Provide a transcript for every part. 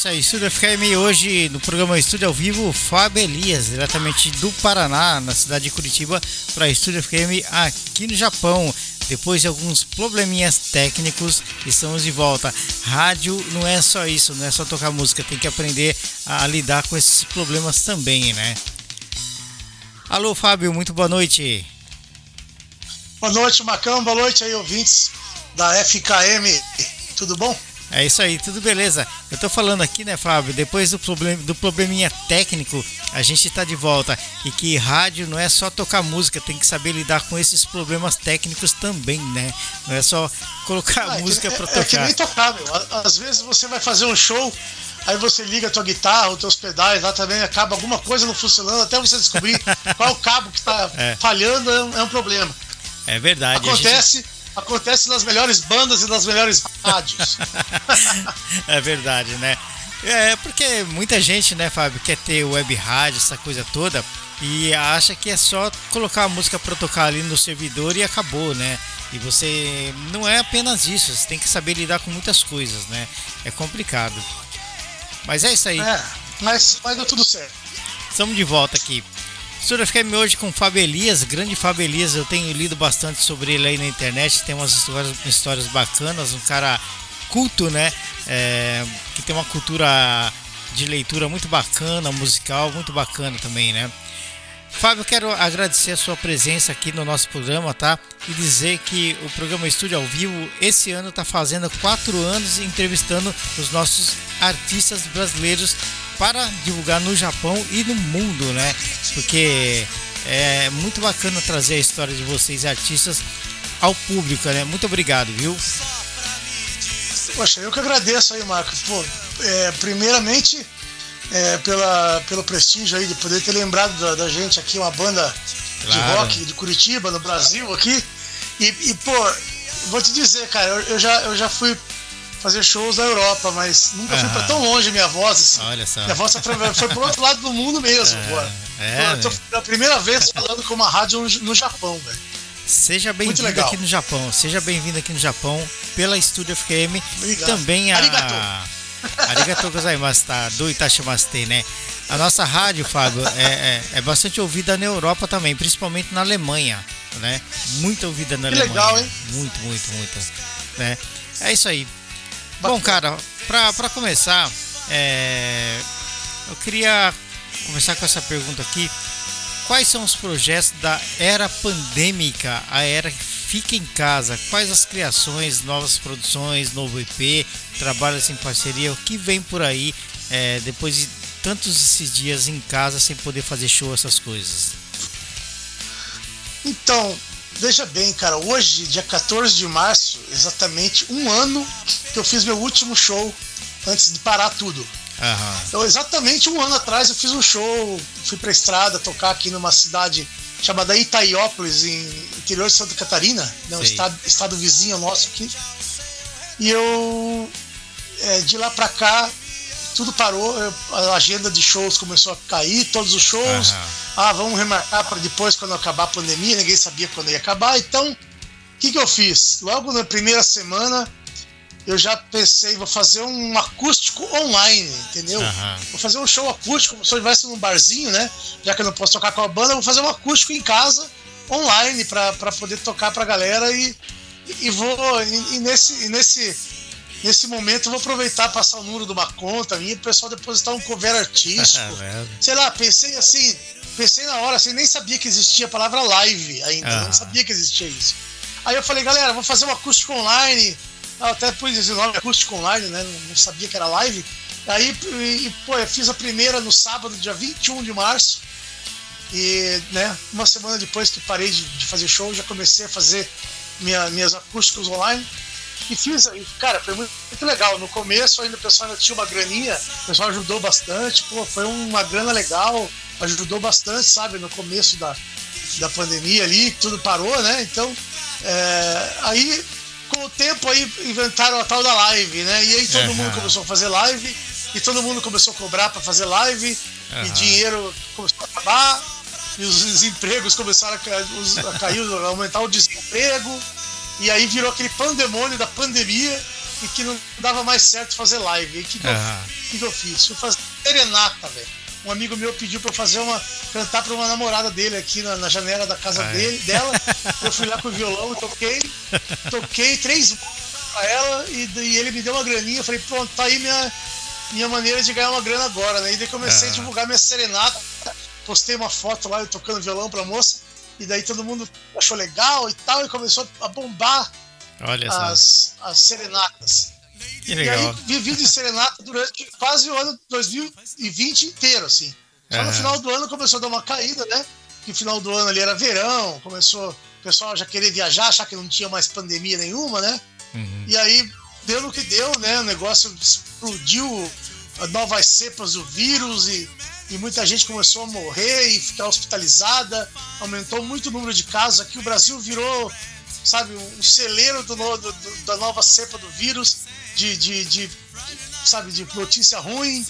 Isso aí, Estúdio FM hoje no programa Estúdio ao Vivo, Fábio Elias, diretamente do Paraná, na cidade de Curitiba, para Estúdio FM aqui no Japão. Depois de alguns probleminhas técnicos, estamos de volta. Rádio não é só isso, não é só tocar música, tem que aprender a lidar com esses problemas também, né? Alô, Fábio, muito boa noite. Boa noite, Macão, boa noite aí, ouvintes da FKM. Tudo bom? É isso aí, tudo beleza. Eu tô falando aqui, né, Fábio? Depois do, problem, do probleminha técnico, a gente tá de volta. E que rádio não é só tocar música, tem que saber lidar com esses problemas técnicos também, né? Não é só colocar ah, música é, pra tocar. É que nem tocar, meu. Às vezes você vai fazer um show, aí você liga a tua guitarra, os teus pedais, lá também acaba alguma coisa não funcionando, até você descobrir qual é o cabo que tá é. falhando, é um, é um problema. É verdade. Acontece. Acontece nas melhores bandas e nas melhores rádios. é verdade, né? É porque muita gente, né, Fábio, quer ter web rádio, essa coisa toda, e acha que é só colocar a música para tocar ali no servidor e acabou, né? E você não é apenas isso, você tem que saber lidar com muitas coisas, né? É complicado. Mas é isso aí. É, mas vai dar tudo certo. Estamos de volta aqui. Estúdio FM hoje com Fábio Elias, grande Fábio Elias, eu tenho lido bastante sobre ele aí na internet, tem umas histórias, histórias bacanas, um cara culto, né? É, que tem uma cultura de leitura muito bacana, musical, muito bacana também, né? Fábio, quero agradecer a sua presença aqui no nosso programa, tá? E dizer que o programa Estúdio ao Vivo esse ano está fazendo quatro anos entrevistando os nossos artistas brasileiros para divulgar no Japão e no mundo, né? Porque é muito bacana trazer a história de vocês, artistas, ao público, né? Muito obrigado, viu? Poxa, eu que agradeço aí, Marcos. Pô, é, primeiramente, é, pela, pelo prestígio aí de poder ter lembrado da, da gente aqui, uma banda claro. de rock de Curitiba, no Brasil aqui. E, e pô, vou te dizer, cara, eu, eu, já, eu já fui fazer shows na Europa, mas nunca fui pra tão longe minha voz. Assim. Olha só. Minha voz foi pro outro lado do mundo mesmo, é, pô. É, eu tô pela primeira vez falando com uma rádio no Japão, velho. Seja bem-vindo aqui no Japão. Seja bem-vindo aqui no Japão pela Estúdio FM. Obrigado. E também a. Arigato. Arigato gozaimasu, tá? Do Itashimashite, né? A nossa rádio, Fábio, é, é, é, bastante ouvida na Europa também, principalmente na Alemanha, né? Muito ouvida na que Alemanha. legal, hein? Muito, muito, muito. Né? É isso aí. Bom, cara, para começar, é, eu queria começar com essa pergunta aqui. Quais são os projetos da era pandêmica, a era fica em casa? Quais as criações, novas produções, novo EP, trabalhos em parceria? O que vem por aí é, depois de tantos esses dias em casa sem poder fazer show, essas coisas? Então, Veja bem, cara, hoje, dia 14 de março, exatamente um ano que eu fiz meu último show antes de parar tudo. Uhum. Então, exatamente um ano atrás eu fiz um show, fui pra estrada tocar aqui numa cidade chamada Itaiópolis, em interior de Santa Catarina, né, um estado, estado vizinho nosso aqui. E eu, é, de lá pra cá, tudo parou, a agenda de shows começou a cair, todos os shows. Uhum. Ah, vamos remarcar para depois, quando acabar a pandemia, ninguém sabia quando ia acabar. Então, o que, que eu fiz? Logo na primeira semana, eu já pensei, vou fazer um acústico online, entendeu? Uhum. Vou fazer um show acústico, como se eu estivesse num barzinho, né? Já que eu não posso tocar com a banda, vou fazer um acústico em casa online para poder tocar pra galera e, e vou. E, e nesse, e nesse, nesse momento eu vou aproveitar passar o número de uma conta minha pro pessoal depositar um cover artístico. É Sei lá, pensei assim, pensei na hora, assim, nem sabia que existia a palavra live ainda, ah. não sabia que existia isso. Aí eu falei, galera, vou fazer um acústico online. Até pus esse nome acústico online, né? Não sabia que era live. Aí, e, pô, eu fiz a primeira no sábado, dia 21 de março. E, né, uma semana depois que parei de, de fazer show, já comecei a fazer minha, minhas acústicos online. E fiz, cara, foi muito, muito, legal. No começo ainda o pessoal ainda tinha uma graninha, o pessoal ajudou bastante, pô, foi uma grana legal, ajudou bastante, sabe, no começo da, da pandemia ali, tudo parou, né? Então, é, aí com o tempo aí inventaram a tal da live, né? E aí todo uhum. mundo começou a fazer live e todo mundo começou a cobrar para fazer live uhum. e dinheiro começou a acabar e os, os empregos começaram a, a cair, a aumentar o desemprego e aí virou aquele pandemônio da pandemia e que não dava mais certo fazer live. E que, uhum. que, que eu fiz? Fui fazer serenata, velho um amigo meu pediu para fazer uma cantar para uma namorada dele aqui na, na janela da casa ah, dele, é? dela. Eu fui lá com o violão, toquei, toquei três para ela e, e, ele me deu uma graninha. Eu falei, pronto, tá aí minha minha maneira de ganhar uma grana agora, né? E daí comecei ah. a divulgar minha serenata, postei uma foto lá eu tocando violão para moça e daí todo mundo achou legal e tal e começou a bombar as, as serenatas. Que legal. E aí vivi de serenata durante quase o ano 2020 inteiro, assim. Só no final do ano começou a dar uma caída, né? Que final do ano ali era verão, começou o pessoal já querer viajar, achar que não tinha mais pandemia nenhuma, né? Uhum. E aí deu no que deu, né? O negócio explodiu, novas cepas do vírus e, e muita gente começou a morrer e ficar hospitalizada, aumentou muito o número de casos. Aqui o Brasil virou, sabe, um celeiro do, do, da nova cepa do vírus de, de, de, sabe, de notícia ruim.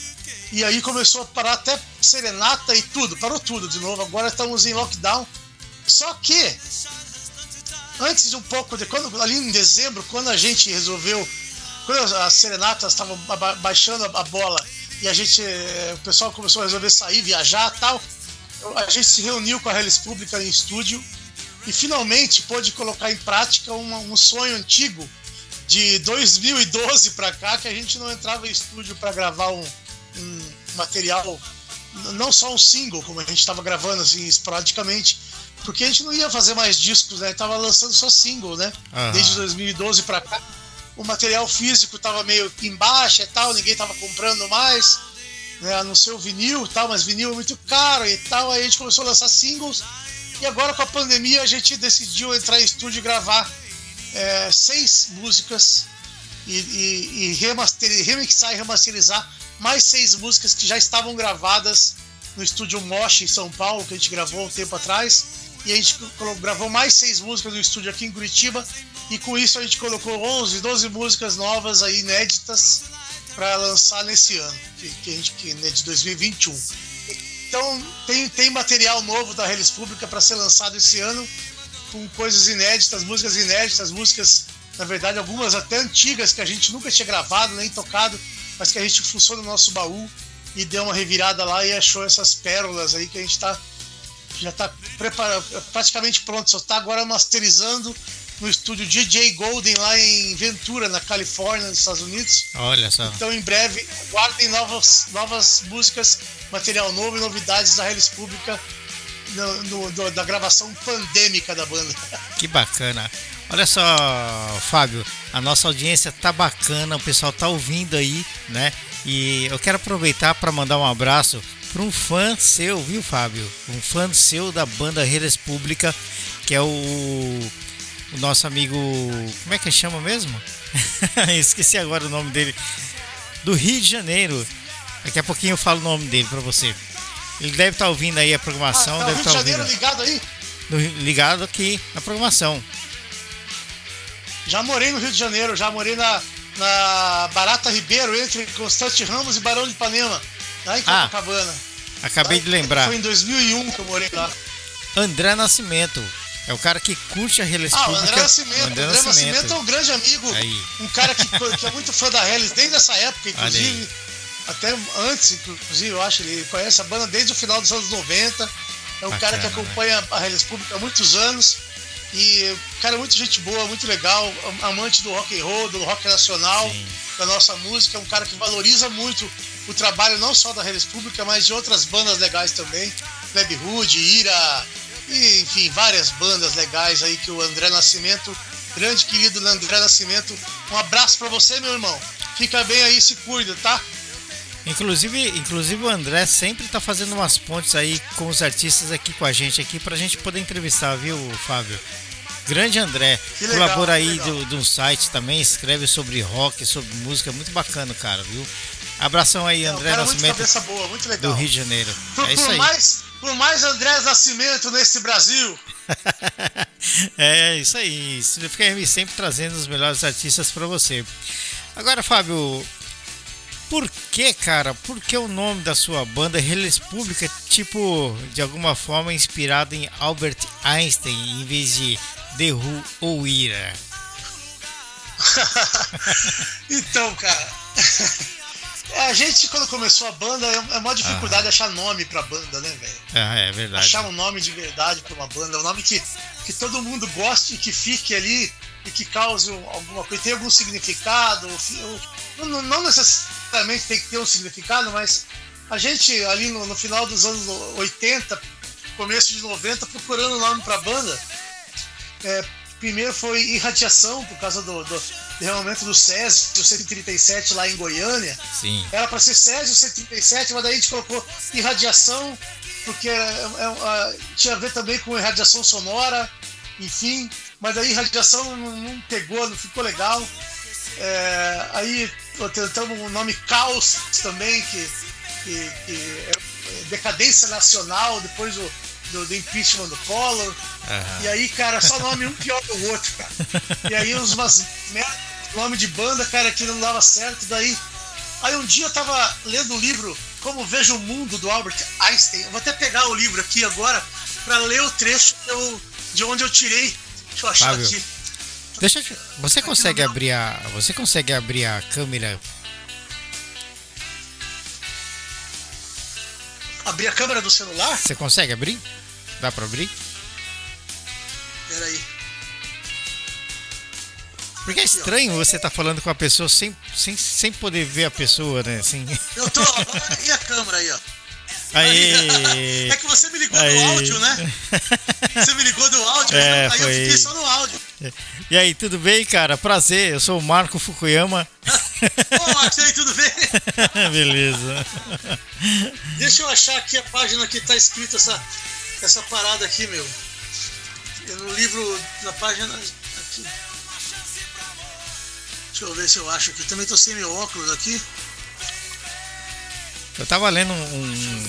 E aí começou a parar até serenata e tudo, parou tudo de novo. Agora estamos em lockdown. Só que antes de um pouco de quando ali em dezembro, quando a gente resolveu, quando as serenatas estavam baixando a bola e a gente, eh, o pessoal começou a resolver sair, viajar, tal, a gente se reuniu com a Hellis Pública em estúdio e finalmente pôde colocar em prática um, um sonho antigo de 2012 para cá que a gente não entrava em estúdio para gravar um, um, material, não só um single, como a gente estava gravando assim esporadicamente, porque a gente não ia fazer mais discos, né? Tava lançando só single, né? Uhum. Desde 2012 para cá. O material físico tava meio em baixa e tal, ninguém tava comprando mais, né? A não ser o vinil e tal, mas vinil é muito caro e tal. Aí a gente começou a lançar singles. E agora com a pandemia a gente decidiu entrar em estúdio e gravar é, seis músicas e, e, e remaster, remixar e remasterizar mais seis músicas que já estavam gravadas no estúdio Mosh em São Paulo, que a gente gravou um tempo atrás. E a gente gravou mais seis músicas no estúdio aqui em Curitiba. E com isso a gente colocou 11, 12 músicas novas aí, inéditas, para lançar nesse ano, que, que a gente, que, né, de 2021. Então tem, tem material novo da Redes Pública para ser lançado esse ano com coisas inéditas, músicas inéditas, músicas, na verdade, algumas até antigas que a gente nunca tinha gravado nem tocado, mas que a gente fuçou no nosso baú e deu uma revirada lá e achou essas pérolas aí que a gente tá, já está praticamente pronto, só está agora masterizando no estúdio DJ Golden lá em Ventura, na Califórnia, nos Estados Unidos. Olha só. Então em breve guardem novas, novas músicas, material novo e novidades da Redes Pública no, no, do, da gravação pandêmica da banda. Que bacana. Olha só, Fábio, a nossa audiência tá bacana, o pessoal tá ouvindo aí, né? E eu quero aproveitar para mandar um abraço para um fã seu, viu, Fábio? Um fã seu da banda Redes Pública, que é o, o nosso amigo. Como é que chama mesmo? Esqueci agora o nome dele. Do Rio de Janeiro. Daqui a pouquinho eu falo o nome dele para você. Ele deve estar tá ouvindo aí a programação. Ah, tá deve estar tá ouvindo. ligado aí? ligado aqui na programação. Já morei no Rio de Janeiro, já morei na, na Barata Ribeiro, entre Constante Ramos e Barão de Ipanema, lá em ah, Copacabana. Ah, acabei de lembrar. Foi em 2001 que eu morei lá. André Nascimento. É o cara que curte a Hellis ah, Pública. André Nascimento. André, André Nascimento. Nascimento é um grande amigo. Aí. Um cara que, que é muito fã da Hellis desde essa época, inclusive até antes, inclusive, eu acho, ele conhece a banda desde o final dos anos 90. É um Bacana, cara que acompanha né? a Hellis Pública há muitos anos. E, cara, muito gente boa, muito legal, amante do rock and roll, do rock nacional, Sim. da nossa música, é um cara que valoriza muito o trabalho não só da Hellis Pública, mas de outras bandas legais também, Web Hood, Ira, e, enfim, várias bandas legais aí que o André Nascimento, grande querido André Nascimento, um abraço para você, meu irmão. Fica bem aí, se cuida, tá? Inclusive, inclusive o André sempre tá fazendo umas pontes aí com os artistas aqui com a gente aqui pra gente poder entrevistar, viu, Fábio? Grande André, legal, colabora aí do, do site também, escreve sobre rock, sobre música, muito bacana, cara, viu? Abração aí, André Nascimento. Muito boa, muito legal. Do Rio de Janeiro. Por, é isso aí. Mais, por mais André Nascimento nesse Brasil. é isso aí. Fica sempre trazendo os melhores artistas para você. Agora, Fábio, por que, cara? Por que o nome da sua banda Reles Pública, tipo, de alguma forma inspirado em Albert Einstein em vez de The Who ou Ira? então, cara. A gente, quando começou a banda, é uma dificuldade ah. achar nome pra banda, né, velho? Ah, é verdade. Achar um nome de verdade pra uma banda, um nome que, que todo mundo goste e que fique ali e que cause alguma coisa, tem algum significado. Não, não necessariamente tem que ter um significado, mas a gente ali no, no final dos anos 80, começo de 90, procurando nome pra banda. É, primeiro foi irradiação, por causa do, do derramamento do Césio 137 lá em Goiânia. Sim. Era para ser Césio 137, mas daí a gente colocou irradiação, porque é, é, é, tinha a ver também com irradiação sonora, enfim. Mas daí irradiação não, não pegou, não ficou legal. É, aí tentamos o nome Caos também, que, que, que é decadência nacional, depois do do, do impeachment do Collor. Uhum. E aí, cara, só nome um pior que o outro, cara. E aí uns umas nome de banda, cara, que não dava certo. Daí, aí um dia eu tava lendo um livro, Como Vejo o Mundo, do Albert Einstein. Eu vou até pegar o livro aqui agora para ler o trecho eu, de onde eu tirei. Deixa eu achar Fábio, aqui. Deixa eu, você consegue abrir a você consegue abrir a câmera abrir a câmera do celular? Você consegue abrir? Dá pra abrir? Peraí. Porque é estranho você estar tá falando com a pessoa sem, sem, sem poder ver a pessoa, né? Assim. Eu tô. E a câmera aí, ó? Aí. É que você me ligou do áudio, né? Você me ligou do áudio, é, aí foi... eu fiquei só no áudio. E aí, tudo bem, cara? Prazer, eu sou o Marco Fukuyama. Ô, Marcos, aí, tudo bem? Beleza. Deixa eu achar aqui a página que tá escrita essa, essa parada aqui, meu. No livro, na página. Aqui. Deixa eu ver se eu acho aqui. Também tô sem meu óculos aqui. Eu tava lendo um,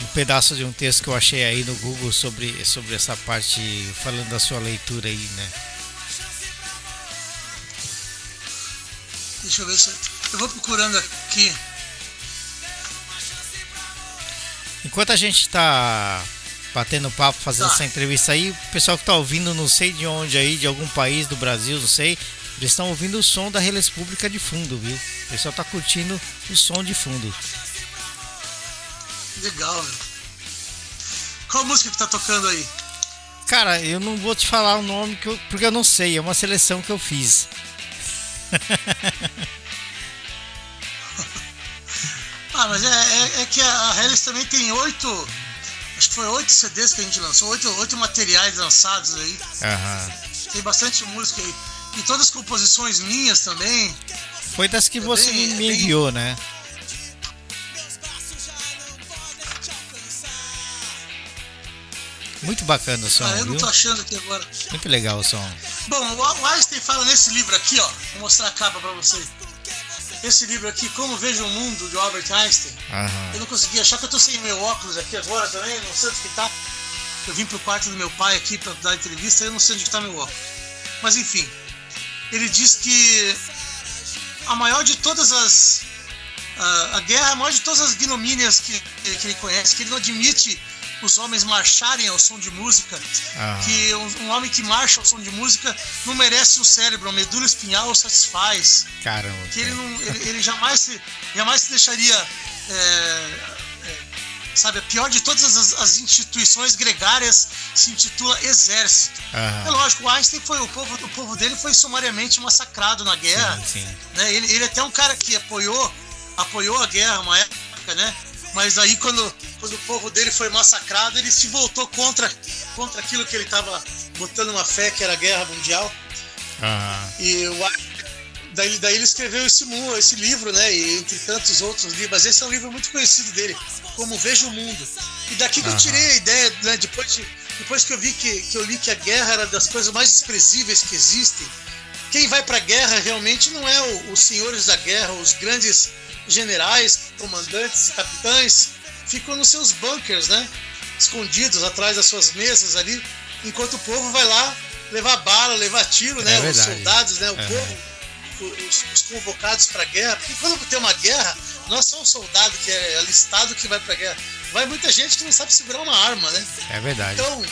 um, pedaço de um texto que eu achei aí no Google sobre, sobre essa parte, falando da sua leitura aí, né? Deixa eu ver se. Eu vou procurando aqui. Enquanto a gente tá batendo papo, fazendo tá. essa entrevista aí, o pessoal que tá ouvindo, não sei de onde aí, de algum país do Brasil, não sei, eles estão ouvindo o som da Reles Pública de fundo, viu? O pessoal tá curtindo o som de fundo. Legal, meu. Qual música que tá tocando aí? Cara, eu não vou te falar o nome eu, porque eu não sei, é uma seleção que eu fiz. ah, mas é, é, é, que a Hellis também tem oito. Acho que foi oito CDs que a gente lançou, oito, oito materiais lançados aí. Uhum. Tem bastante música aí. E todas as composições minhas também. Foi das que é você bem, me enviou, bem... né? Muito bacana o som. Ah, eu não tô achando aqui agora. Muito legal o som. Bom, o Einstein fala nesse livro aqui, ó. Vou mostrar a capa pra você. Esse livro aqui, Como Vejo o Mundo, de Albert Einstein. Aham. Eu não consegui achar que eu tô sem meu óculos aqui agora também, não sei onde que tá. Eu vim pro quarto do meu pai aqui pra dar entrevista eu não sei onde que tá meu óculos. Mas enfim, ele diz que a maior de todas as. A, a guerra, a maior de todas as ignomínias que, que ele conhece, que ele não admite os homens marcharem ao som de música, ah. que um, um, homem que marcha ao som de música não merece um cérebro, a medula espinhal o satisfaz. Caramba. Que ele, não, ele, ele jamais, se, jamais se deixaria é, é, sabe? A pior de todas as, as instituições gregárias se intitula exército. Uhum. É lógico, o Einstein foi o povo, o povo dele foi sumariamente massacrado na guerra. Sim, sim. Né? Ele, ele é até um cara que apoiou, apoiou a guerra uma época, né? Mas aí quando, quando o povo dele foi massacrado, ele se voltou contra, contra aquilo que ele estava botando uma fé que era a guerra mundial. Uhum. E o daí, daí ele escreveu esse, esse livro, né? E entre tantos outros livros, mas esse é um livro muito conhecido dele, Como Vejo o Mundo. E daqui que eu tirei a ideia, né? Depois, de, depois que eu vi que, que eu li que a guerra era das coisas mais desprezíveis que existem, quem vai para a guerra realmente não é o, os senhores da guerra, os grandes generais, comandantes, capitães, ficam nos seus bunkers, né? Escondidos atrás das suas mesas ali, enquanto o povo vai lá levar bala, levar tiro, né? É os soldados, né? O é. povo os, os convocados para guerra, porque quando tem uma guerra, não é só um soldado que é alistado que vai para guerra, vai muita gente que não sabe segurar uma arma, né? É verdade. Então,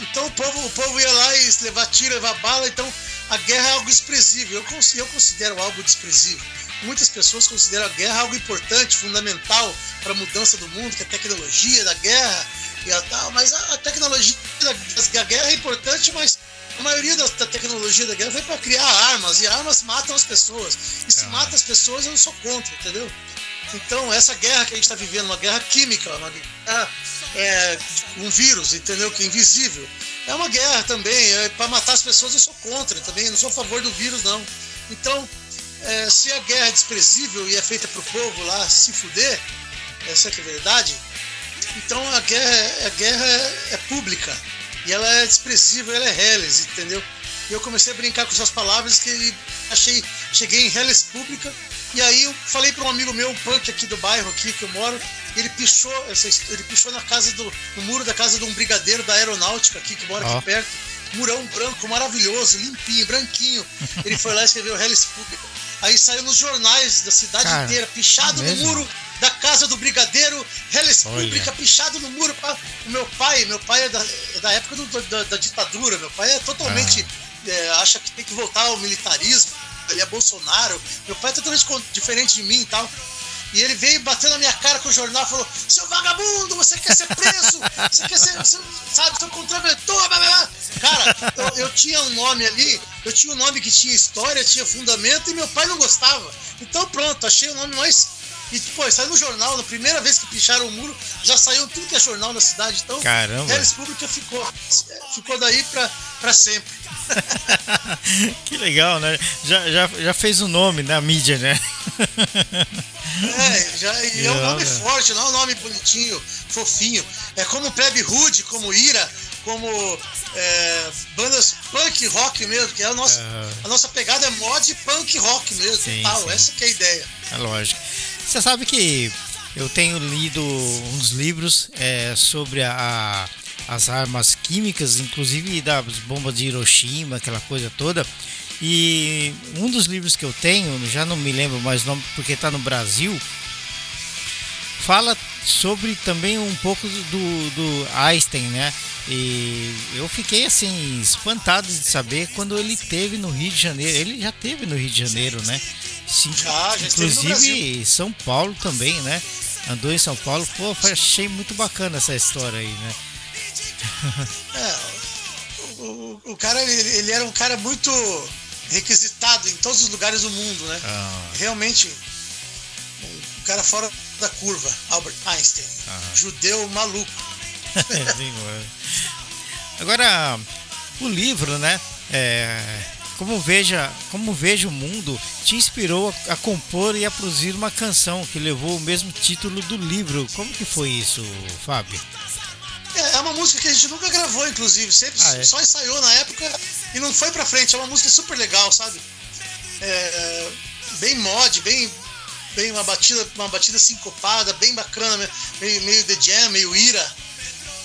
então o povo, o povo ia lá e levar tiro, levar bala, então a guerra é algo desprezível. Eu, eu considero algo desprezível. Muitas pessoas consideram a guerra algo importante, fundamental para a mudança do mundo, que é a tecnologia da guerra e a tal, mas a, tecnologia da, da guerra é importante, mas a maioria da, da tecnologia da guerra foi para criar armas, e armas matam as pessoas. E se ah. mata as pessoas, eu não sou contra, entendeu? Então, essa guerra que a gente está vivendo, uma guerra química, uma guerra, é, um vírus, entendeu? Que é invisível. É uma guerra também, é, para matar as pessoas eu sou contra também, não sou a favor do vírus, não. Então, é, se a guerra é desprezível e é feita para o povo lá se fuder, essa é a verdade, então a guerra, a guerra é, é pública. E ela é desprezível, ela é Helles, entendeu? E eu comecei a brincar com essas palavras que achei, cheguei em Helles pública. E aí eu falei para um amigo meu, um punk aqui do bairro aqui que eu moro, ele pichou, ele pichou na casa do, no muro da casa de um brigadeiro da aeronáutica aqui que mora oh. aqui perto. Murão branco, maravilhoso, limpinho, branquinho. Ele foi lá e escreveu Helles pública. Aí saiu nos jornais da cidade Cara, inteira, pichado é no muro da casa do brigadeiro, Helles Pública, pichado no muro. O meu pai, meu pai é da, é da época do, da, da, ditadura, meu pai é totalmente. Ah. É, acha que tem que voltar ao militarismo, ele é Bolsonaro. Meu pai é totalmente diferente de mim e tal. E ele veio batendo na minha cara com o jornal e falou: Seu vagabundo, você quer ser preso? Você quer ser, você, sabe, seu contraventor? Blá, blá. Cara, eu, eu, tinha um nome ali, eu tinha um nome que tinha história, tinha fundamento e meu pai não gostava. Então pronto, achei o nome mais e, pô, saiu no jornal, na primeira vez que picharam o muro, já saiu tudo que é jornal na cidade. Então, Caramba. a República ficou. Ficou daí pra, pra sempre. que legal, né? Já, já, já fez o nome na mídia, né? é, já, e é um nome forte, não é um nome bonitinho, fofinho. É como Plebe Rude, como Ira, como é, bandas punk rock mesmo, que é a nossa, uhum. a nossa pegada é mod punk rock mesmo, sim, tal. Sim. Essa que é a ideia. É lógico. Você sabe que eu tenho lido uns livros é, sobre a, as armas químicas, inclusive das bombas de Hiroshima, aquela coisa toda. E um dos livros que eu tenho, já não me lembro mais o nome porque está no Brasil, fala sobre também um pouco do, do Einstein, né? E eu fiquei assim espantado de saber quando ele teve no Rio de Janeiro. Ele já teve no Rio de Janeiro, né? Sim, já, já inclusive São Paulo também, né? Andou em São Paulo. Pô, achei muito bacana essa história aí, né? É, o, o, cara, ele, ele, era um cara muito requisitado em todos os lugares do mundo, né? Ah. Realmente, cara fora da curva, Albert Einstein. Judeu maluco. Agora, o livro, né? É, como veja, como veja o mundo, te inspirou a, a, compor e a produzir uma canção que levou o mesmo título do livro. Como que foi isso, Fábio? É, é uma música que a gente nunca gravou, inclusive, sempre ah, é? só ensaiou na época e não foi pra frente. É uma música super legal, sabe? É, bem mod, bem, bem uma batida, uma batida sincopada, bem bacana, meio, meio The Jam, meio ira.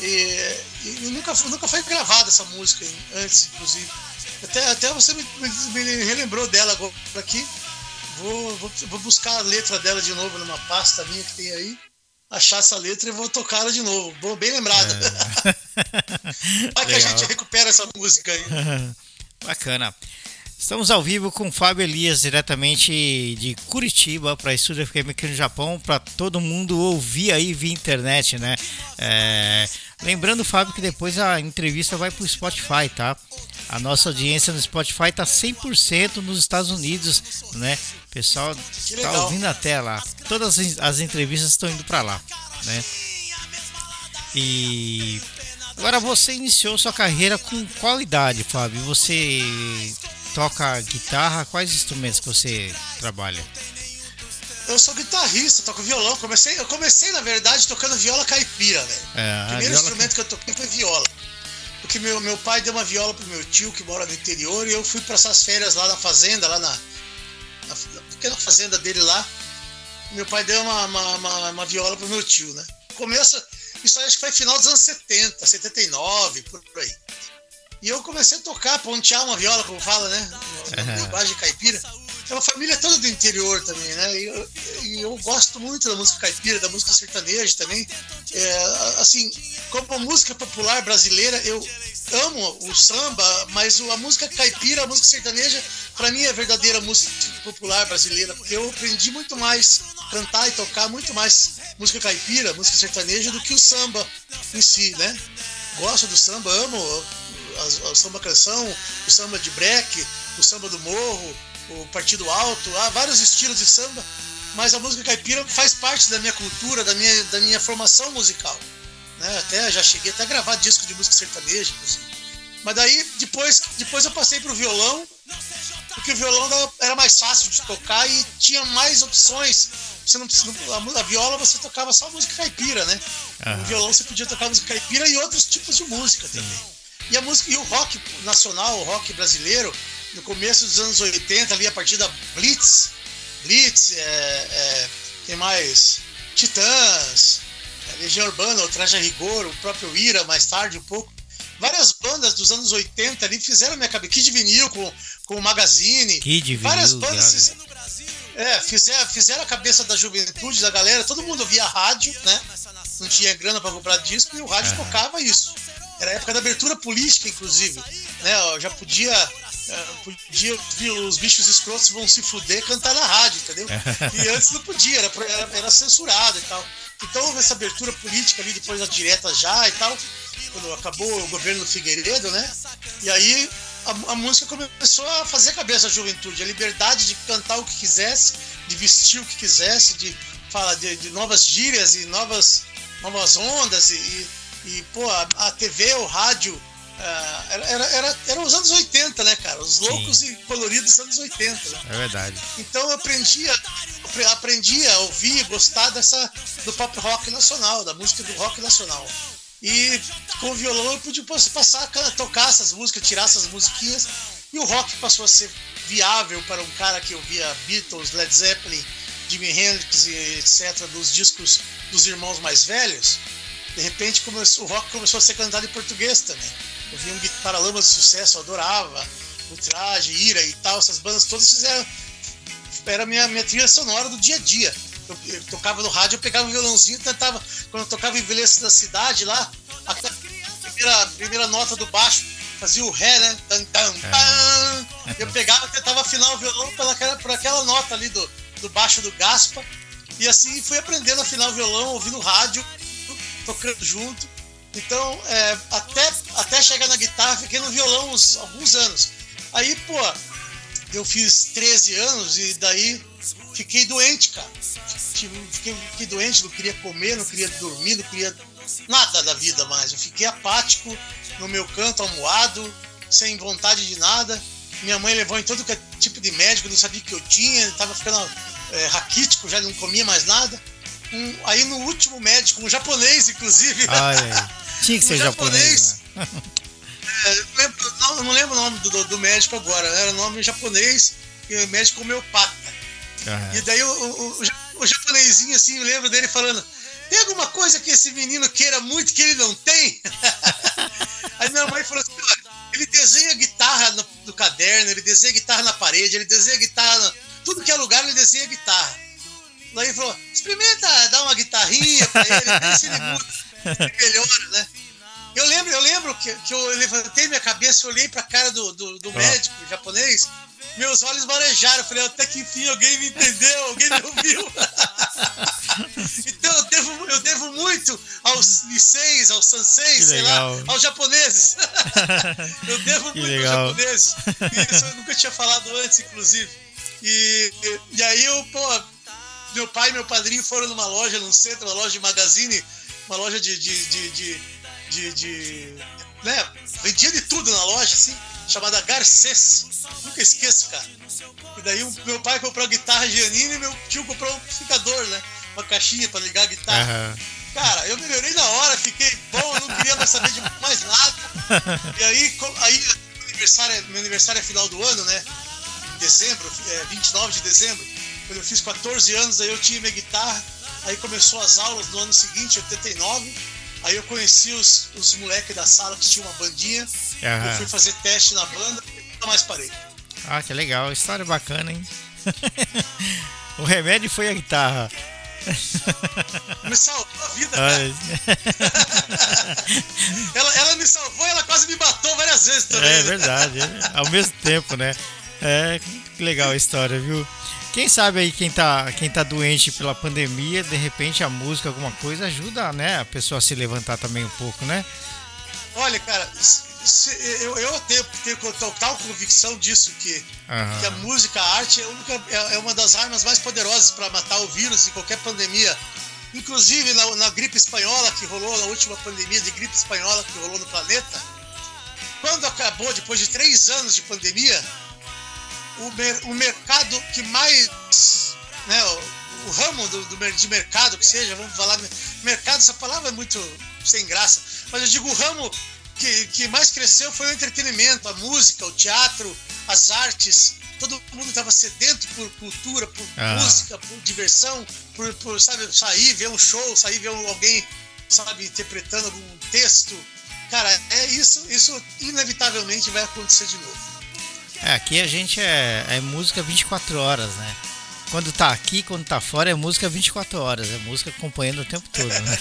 E, e nunca, nunca foi gravada essa música antes, inclusive. Até, até você me, me, relembrou dela agora aqui. Vou, vou, vou, buscar a letra dela de novo numa pasta minha que tem aí. Achar essa letra e vou tocar ela de novo. Boa, bem lembrada. É. Vai que a gente recupera essa música aí. Bacana. Estamos ao vivo com Fábio Elias, diretamente de Curitiba, para Estúdio FM aqui no Japão, para todo mundo ouvir aí via internet, né? É... Lembrando, Fábio, que depois a entrevista vai para o Spotify, tá? A nossa audiência no Spotify tá 100% nos Estados Unidos, né? O pessoal tá ouvindo até lá. Todas as entrevistas estão indo para lá, né? E agora você iniciou sua carreira com qualidade, Fábio? Você toca guitarra, quais instrumentos que você trabalha? Eu sou guitarrista, toco violão. Comecei, eu comecei, na verdade, tocando viola caipira, velho. É, o primeiro instrumento que eu toquei foi viola. Porque meu, meu pai deu uma viola pro meu tio, que mora no interior, e eu fui para essas férias lá na fazenda, lá na, na, na pequena fazenda dele lá. Meu pai deu uma, uma, uma, uma viola pro meu tio, né? Começa, isso aí acho que foi final dos anos 70, 79, por aí. E eu comecei a tocar, pontear uma viola, como fala, né? Linguagem caipira. É uma família toda do interior também, né? E eu, e eu, gosto muito da música caipira, da música sertaneja também. É, assim, como música popular brasileira, eu amo o samba, mas a música caipira, a música sertaneja, para mim é a verdadeira música popular brasileira, porque eu aprendi muito mais cantar e tocar muito mais música caipira, música sertaneja, do que o samba em si, né? Gosto do samba, amo o samba canção, o samba de break, o samba do morro, o partido alto, há vários estilos de samba, mas a música caipira faz parte da minha cultura, da minha, da minha formação musical. Né? Até já cheguei até a gravar disco de música sertaneja, inclusive. Mas daí depois, depois eu passei pro violão, porque o violão era mais fácil de tocar e tinha mais opções. Você não precisa, a, viola você tocava só música caipira, né? Uhum. No violão você podia tocar música caipira e outros tipos de música também. E a música e o rock nacional, o rock brasileiro, no começo dos anos 80, ali a partir da Blitz, Blitz, é, é, tem mais Titãs, Legião Urbana, o Traje a Rigor, o próprio Ira, mais tarde um pouco. Várias bandas dos anos 80 ali fizeram minha cabeça. Kid Vinil com, com o Magazine. Kid Vinil. Várias bandas fizeram, é, fizeram, fizeram a cabeça da juventude, da galera. Todo mundo via rádio, né? Não tinha grana para comprar disco e o rádio uhum. tocava isso. Era a época da abertura política, inclusive. Né? Já podia, é, podia os bichos escrotos vão se fuder cantar na rádio, entendeu? E antes não podia, era, era, era censurado e tal. Então houve essa abertura política ali, depois da direta já e tal, quando acabou o governo do Figueiredo, né? E aí a, a, música começou a fazer a cabeça da juventude, a liberdade de cantar o que quisesse, de vestir o que quisesse, de falar de, de novas gírias e novas, novas ondas e, e, pô, a, a TV, o rádio, uh, era, era, era, os anos 80, né, cara? Os loucos Sim. e coloridos dos anos 80. Né? É verdade. Então eu aprendi a, aprendi a ouvir, gostar dessa, do pop rock nacional, da música do rock nacional. E com o violão eu pude passar a tocar essas músicas, tirar essas musiquinhas. E o rock passou a ser viável para um cara que ouvia Beatles, Led Zeppelin, Jimi Hendrix e etc., dos discos dos irmãos mais velhos. De repente começou, o rock começou a ser cantado em português também. Eu vi um Paralamas de Sucesso, eu adorava. O Traje, Ira e tal, essas bandas todas fizeram. Era a minha, minha trilha sonora do dia a dia. Eu, eu tocava no rádio, eu pegava o violãozinho tentava. Quando eu tocava em Envelheço da Cidade lá, a primeira, primeira nota do baixo fazia o Ré, né? Tan, tan, tan. Eu pegava tentava afinar o violão pela, por aquela nota ali do, do baixo do Gaspa. E assim fui aprendendo a afinar o violão, ouvindo rádio tocando junto. Então, é, até, até chegar na guitarra, fiquei no violão uns, alguns anos. Aí, pô, eu fiz 13 anos e daí fiquei doente, cara. Fiquei, fiquei doente, não queria comer, não queria dormir, não queria nada da vida mais. Eu fiquei apático no meu canto, almoado, sem vontade de nada. Minha mãe levou em todo é tipo de médico, não sabia o que eu tinha, estava ficando é, raquítico, já não comia mais nada um, aí no último médico, um japonês, inclusive. Ai, tinha que ser um japonês. japonês né? é, não, lembro, não, não, lembro o nome do, do, médico agora, era nome japonês e médico homeopata. Uhum. E daí o, o, o, o japonesinho, assim, eu lembro dele falando: tem alguma coisa que esse menino queira muito que ele não tem? Aí minha mãe falou assim: ele desenha guitarra no, no, caderno, ele desenha guitarra na parede, ele desenha guitarra. No, tudo que é lugar ele desenha guitarra. Daí falou: experimenta dar uma guitarrinha pra ele, vê se ele muda, melhora, né? Eu lembro, eu lembro que, que eu levantei minha cabeça, olhei pra cara do, do, do médico japonês, meus olhos marejaram. Eu falei, até que enfim alguém me entendeu, alguém me ouviu. então eu devo, eu devo muito aos liceis, aos sanseis, sei lá, aos japoneses. eu devo que muito legal. aos japoneses. Isso eu nunca tinha falado antes, inclusive. E, e, e aí eu, pô, meu pai e meu padrinho foram numa loja, num centro, uma loja de magazine, uma loja de. de, de, de, de, de né? Vendia de tudo na loja, assim, chamada Garcês. Nunca esqueço, cara. E daí o meu pai comprou a guitarra Giannini e meu tio comprou um amplificador, né? Uma caixinha pra ligar a guitarra. Uhum. Cara, eu melhorei na hora, fiquei bom, eu não queria mais saber de mais nada. E aí, aí meu, aniversário, é, meu aniversário é final do ano, né? Em dezembro, é 29 de dezembro. Quando eu fiz 14 anos, aí eu tinha minha guitarra. Aí começou as aulas no ano seguinte, 89. Aí eu conheci os, os moleques da sala que tinham uma bandinha. Uhum. Eu fui fazer teste na banda e nunca mais parei. Ah, que legal. História bacana, hein? o remédio foi a guitarra. Me salvou a vida, cara. ela, ela me salvou e ela quase me matou várias vezes também. É verdade, é, ao mesmo tempo, né? É, que legal a história, viu? Quem sabe aí quem tá, quem tá doente pela pandemia, de repente a música, alguma coisa, ajuda, né? A pessoa a se levantar também um pouco, né? Olha, cara, eu, eu tenho, tenho total convicção disso, que, uhum. que a música, a arte é, única, é, é uma das armas mais poderosas para matar o vírus em qualquer pandemia. Inclusive na, na, gripe espanhola que rolou, na última pandemia de gripe espanhola que rolou no planeta, quando acabou, depois de três anos de pandemia, o, mer, o mercado que mais. Né, o, o ramo do, do, de mercado que seja, vamos falar. Mercado, essa palavra é muito sem graça, mas eu digo o ramo que, que mais cresceu foi o entretenimento, a música, o teatro, as artes. Todo mundo estava sedento por cultura, por ah. música, por diversão, por, por, sabe, sair, ver um show, sair, ver alguém, sabe, interpretando algum texto. Cara, é isso, isso inevitavelmente vai acontecer de novo. É, aqui a gente é, é música 24 horas, né? Quando tá aqui, quando tá fora, é música 24 horas, é música acompanhando o tempo todo, né?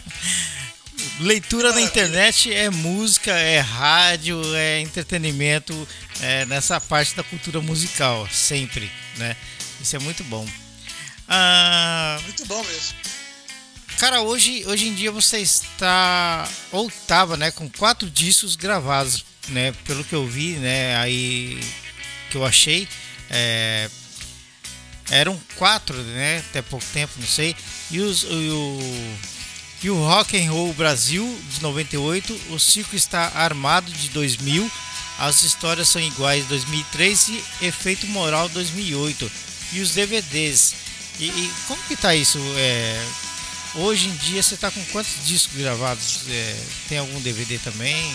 Leitura na internet é música, é rádio, é entretenimento, é nessa parte da cultura musical, sempre, né? Isso é muito bom. Ah, muito bom mesmo. Cara, hoje, hoje em dia você está, ou estava, né, com quatro discos gravados né, pelo que eu vi, né, aí que eu achei, é, eram quatro, né, até pouco tempo, não sei, e, os, e o e o Rock and Roll Brasil de 98, o Circo está armado de 2000, as histórias são iguais de 2003 e Efeito Moral 2008 e os DVDs. E, e como que tá isso? É, hoje em dia você está com quantos discos gravados? É, tem algum DVD também?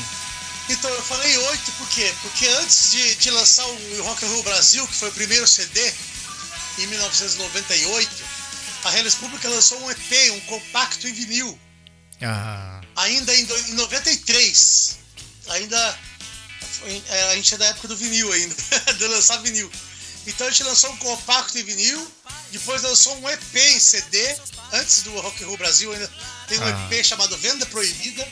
Então, eu falei oito por quê? Porque antes de, de lançar o Rock and Roll Brasil, que foi o primeiro CD, em 1998, a Hellis Pública lançou um EP, um compacto em vinil. Ah. Ainda em, em 93. Ainda. É, a gente é da época do vinil ainda, de lançar vinil. Então a gente lançou um compacto em vinil, depois lançou um EP em CD, antes do Rock and Roll Brasil ainda tem um ah. EP chamado Venda Proibida,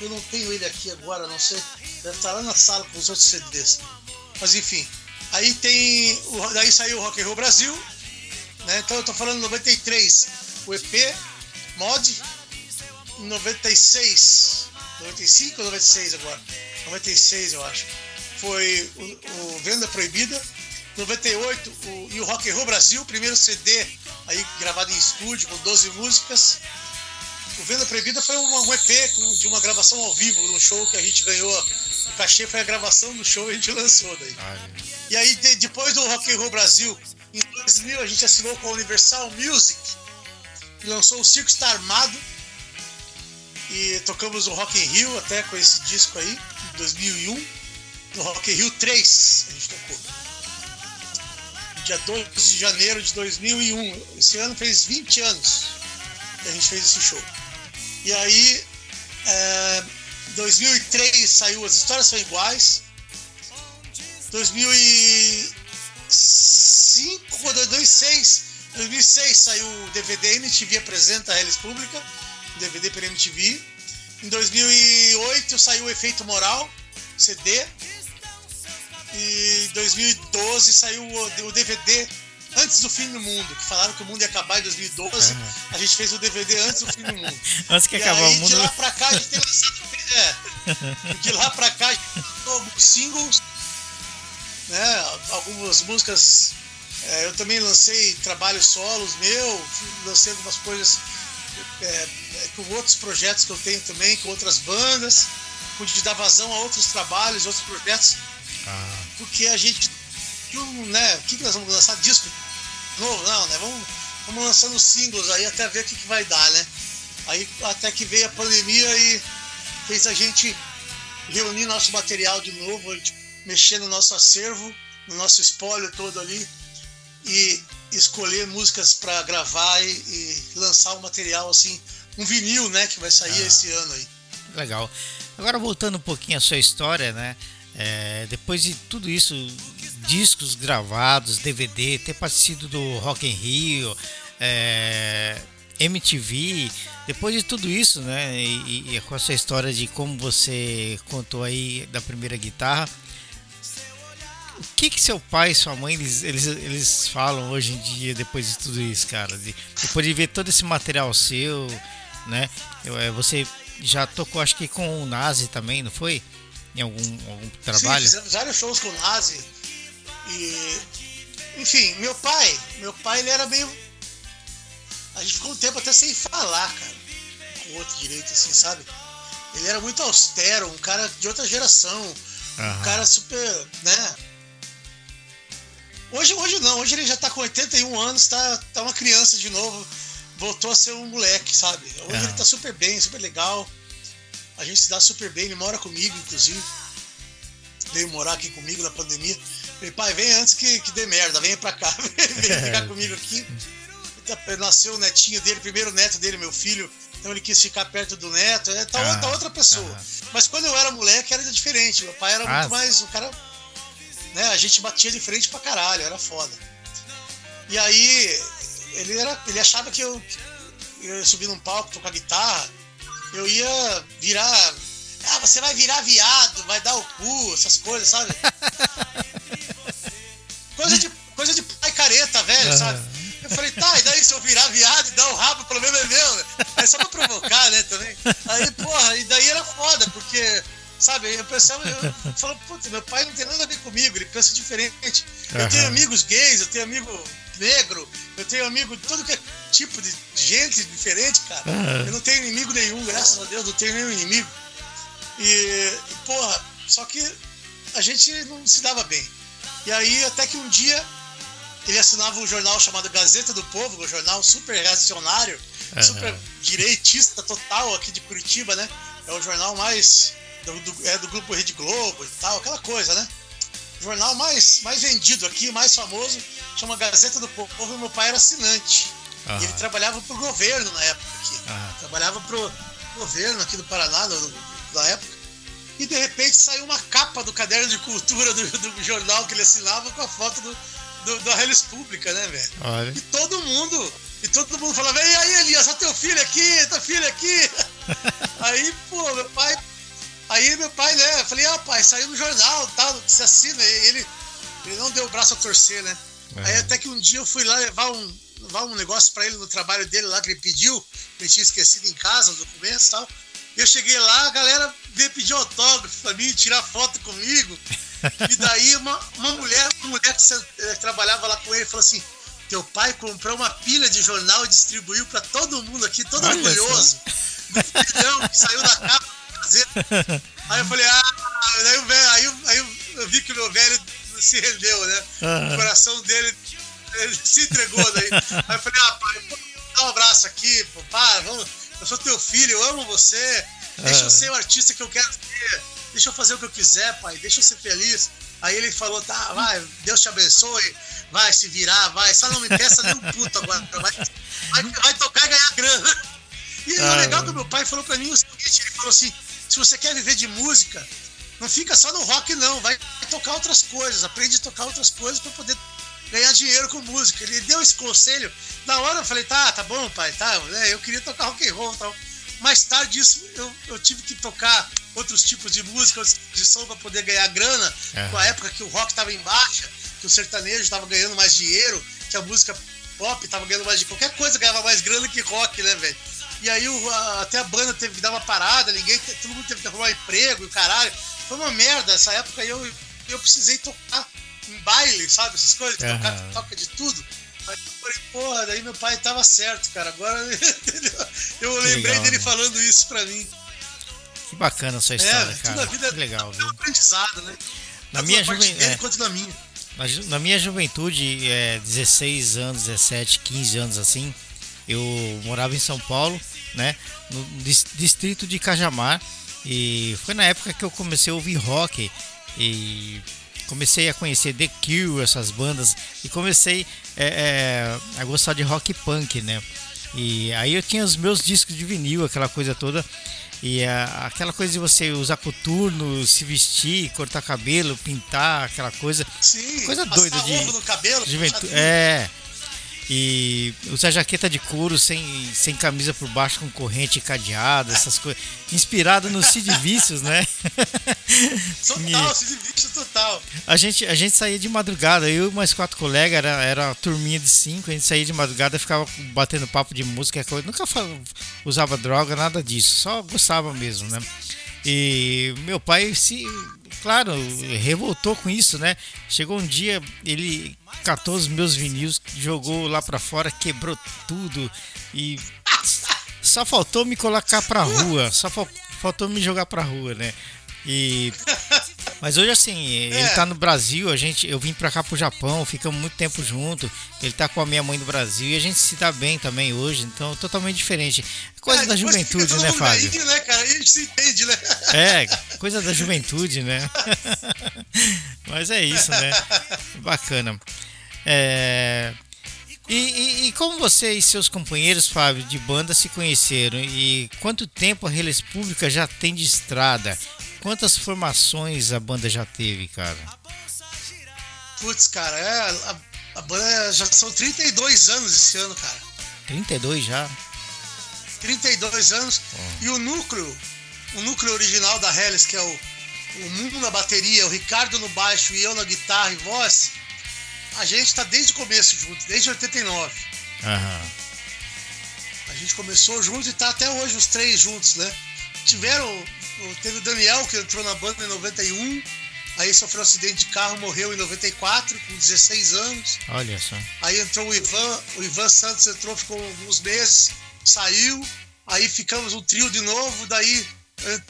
eu não tenho ele aqui agora, não sei. Deve estar lá na sala com os outros CDs. Mas enfim. Aí tem. Daí saiu o Rock and Roll Brasil. Né? Então eu tô falando 93. O EP, mod. 96. 95 ou 96 agora? 96 eu acho. Foi o, o Venda Proibida. 98 o, e o Rock and Roll Brasil, primeiro CD aí gravado em estúdio com 12 músicas. O Venda Proibida foi um, um EP de uma gravação ao vivo, no show que a gente ganhou. O cachê foi a gravação do show e a gente lançou daí. Ai. E aí, de, depois do Rock and Roll Brasil, em 2000, a gente assinou com a Universal Music e lançou o Circo Está Armado. E tocamos o Rock in Rio até com esse disco aí, em 2001. No Rock in Rio 3 a gente tocou. Dia 2 de janeiro de 2001. Esse ano fez 20 anos a gente fez esse show. E aí, é, 2003 saiu As Histórias São Iguais. 2005 ou 2006, 2006 saiu o DVD MTV Apresenta a Elis Pública, DVD pela MTV. Em 2008 saiu o Efeito Moral, CD. E em 2012 saiu o, o DVD Antes do Fim do Mundo, que falaram que o mundo ia acabar em 2012. Uhum. A gente fez o DVD Antes do Fim do Mundo. antes que acabar o mundo. De lá pra cá a gente tem lançado. É, de lá pra cá a gente tem alguns singles, né? Algumas músicas. É, eu também lancei trabalhos solos meu, lancei algumas coisas é, com outros projetos que eu tenho também, com outras bandas, pude dar vazão a outros trabalhos, outros projetos, ah. porque a gente, né, o que nós vamos lançar? Disco novo? Não, né, vamos, vamos lançando singles aí até ver o que, que vai dar, né. Aí até que veio a pandemia e fez a gente reunir nosso material de novo, mexer no nosso acervo, no nosso espólio todo ali e escolher músicas para gravar e, e, lançar o um material assim, um vinil, né, que vai sair ah, esse ano aí. Legal. Agora voltando um pouquinho à sua história, né? É, depois de tudo isso, discos gravados, DVD, ter participado do Rock in Rio, é, MTV, depois de tudo isso, né? E, e com essa história de como você contou aí da primeira guitarra, o que que seu pai e sua mãe eles, eles, eles falam hoje em dia depois de tudo isso, cara? De, depois de ver todo esse material seu, né? É, você já tocou, acho que com o Nazi também, não foi? Em algum, algum trabalho? Sim, fizemos vários shows com o Nazi. E, enfim, meu pai, meu pai ele era meio. A gente ficou um tempo até sem falar, cara, com o outro direito, assim, sabe? Ele era muito austero, um cara de outra geração, uhum. um cara super, né? Hoje, hoje não, hoje ele já tá com 81 anos, tá, tá uma criança de novo, voltou a ser um moleque, sabe? Hoje ele tá super bem, super legal. A gente se dá super bem, ele mora comigo, inclusive. Veio morar aqui comigo na pandemia. Falei, pai, vem antes que, que dê merda, vem pra cá, vem ficar comigo aqui. Tá, nasceu o netinho dele, primeiro neto dele, meu filho. Então ele quis ficar perto do neto. É, tá, ah, outra, outra pessoa. Ah. Mas quando eu era moleque era diferente. Meu pai era ah, muito mais. O cara né? A gente batia de frente pra caralho, era foda. E aí, ele, era, ele achava que eu, eu ia subir num palco, tocar guitarra, eu ia virar. Ah, você vai virar viado, vai dar o cu, essas coisas, sabe? velho, sabe? Eu falei, tá, e daí se eu virar viado e dar o rabo, pelo menos é meu, né? É só pra provocar, né, também. Aí, porra, e daí era foda, porque Sabe? Eu pensava, eu falo, putz, meu pai não tem nada a ver comigo, ele pensa diferente. Eu uhum. tenho amigos gays, eu tenho amigo negro, eu tenho amigo de todo que é tipo de gente diferente, cara. Uhum. Eu não tenho inimigo nenhum, graças a Deus, não tenho nenhum inimigo. E, e, porra, só que a gente não se dava bem. E aí, até que um dia, ele assinava um jornal chamado Gazeta do Povo, um jornal super reacionário, uhum. super direitista total aqui de Curitiba, né? É o jornal mais do, do, é do grupo Rede Globo e tal, aquela coisa, né? O jornal mais, mais vendido aqui, mais famoso, chama Gazeta do Povo, e meu pai era assinante. Uhum. E ele trabalhava pro governo na época aqui. Uhum. Trabalhava pro governo aqui do Paraná, no, na época. E de repente saiu uma capa do caderno de cultura do, do jornal que ele assinava com a foto do, do, da Relis Pública, né, velho? E todo mundo, e todo mundo falava, e aí, Elias, olha teu filho aqui, teu filho aqui. aí, pô, meu pai Aí meu pai, né, eu falei, ah, pai, saiu no jornal, tal, se assina. Ele, ele não deu o braço a torcer, né? É. Aí até que um dia eu fui lá levar um, levar um negócio para ele no trabalho dele lá que ele pediu, ele tinha esquecido em casa os documentos e tal. Eu cheguei lá, a galera veio pedir autógrafo pra mim, tirar foto comigo. E daí uma, uma mulher, uma mulher que, eh, trabalhava lá com ele falou assim: teu pai comprou uma pilha de jornal e distribuiu para todo mundo aqui, todo Olha orgulhoso. Do filhão que saiu da capa fazer. Aí eu falei, ah, aí, o velho, aí, aí eu vi que o meu velho se rendeu, né? Uhum. O coração dele ele se entregou daí. Aí eu falei, ah, pai, pô, dá um abraço aqui, pô, para, vamos. Eu sou teu filho, eu amo você. Deixa eu ser o artista que eu quero ser. Deixa eu fazer o que eu quiser, pai. Deixa eu ser feliz. Aí ele falou, tá, vai, Deus te abençoe, vai se virar, vai. Só não me peça nem um puto agora. Vai, vai, vai tocar e ganhar grana. E ah, o legal que meu pai falou pra mim o seguinte, ele falou assim, se você quer viver de música, não fica só no rock, não. Vai tocar outras coisas, aprende a tocar outras coisas para poder ganhar dinheiro com música. Ele deu esse conselho. Na hora eu falei, tá, tá bom, pai, tá. É, eu queria tocar rock and roll tal. Mais tarde isso eu, eu tive que tocar outros tipos de música, de som para poder ganhar grana. É. Com a época que o rock estava em baixa, que o sertanejo estava ganhando mais dinheiro, que a música pop estava ganhando mais de qualquer coisa ganhava mais grana que rock, né, velho? E aí o, a, até a banda teve que dar uma parada, ninguém, todo mundo teve que arrumar emprego e caralho. Foi uma merda essa época e eu, eu precisei tocar em baile, sabe? Essas coisas, uhum. tocar, toca de tudo. Aí eu falei, porra, daí meu pai tava certo, cara. Agora eu lembrei legal, dele né? falando isso pra mim. Que bacana a sua história, é, cara. Vida que legal, viu? aprendizado, né? Na minha juventude. É, quanto na minha. Na, na minha juventude, é, 16 anos, 17, 15 anos assim, eu morava em São Paulo, né? No distrito de Cajamar. E foi na época que eu comecei a ouvir rock. E comecei a conhecer The Cure, essas bandas. E comecei é, é, a gostar de rock punk, né? E aí eu tinha os meus discos de vinil, aquela coisa toda. E a, aquela coisa de você usar coturno, se vestir, cortar cabelo, pintar, aquela coisa. Sim, coisa doida de. no cabelo, juventude. É. E usar jaqueta de couro sem, sem camisa por baixo com corrente cadeada, essas coisas. Inspirado no Cid Vícios, né? Total, Cid Vícios total. A gente, a gente saía de madrugada, eu e mais quatro colegas, era, era uma turminha de cinco, a gente saía de madrugada ficava batendo papo de música, nunca usava droga, nada disso, só gostava mesmo, né? E meu pai se, claro, revoltou com isso, né? Chegou um dia, ele catou os meus vinis, jogou lá para fora, quebrou tudo e só faltou me colocar pra rua, só faltou me jogar pra rua, né? E mas hoje assim, ele é. tá no Brasil, a gente, eu vim pra cá pro Japão, ficamos muito tempo junto. Ele tá com a minha mãe no Brasil e a gente se dá bem também hoje, então totalmente diferente. Coisa é, da juventude, né, Fábio? Aí, né, cara? a gente se entende, né? É, coisa da juventude, né? Mas é isso, né? Bacana. É... E, e, e, como você e seus companheiros, Fábio, de banda se conheceram? E quanto tempo a Reles Pública já tem de estrada? Quantas formações a banda já teve, cara? Putz, cara, é, a, a, banda já são 32 anos esse ano, cara. 32 já? 32 anos. Oh. E o núcleo, o núcleo original da Hellis, que é o, o Mundo na bateria, o Ricardo no baixo e eu na guitarra e voz, a gente tá desde o começo junto, desde 89. Aham. A gente começou junto e tá até hoje os três juntos, né? Tiveram Teve o Daniel, que entrou na banda em 91. Aí sofreu um acidente de carro, morreu em 94, com 16 anos. Olha só. Aí entrou o Ivan, o Ivan Santos entrou, ficou alguns meses, saiu. Aí ficamos um trio de novo, daí eh,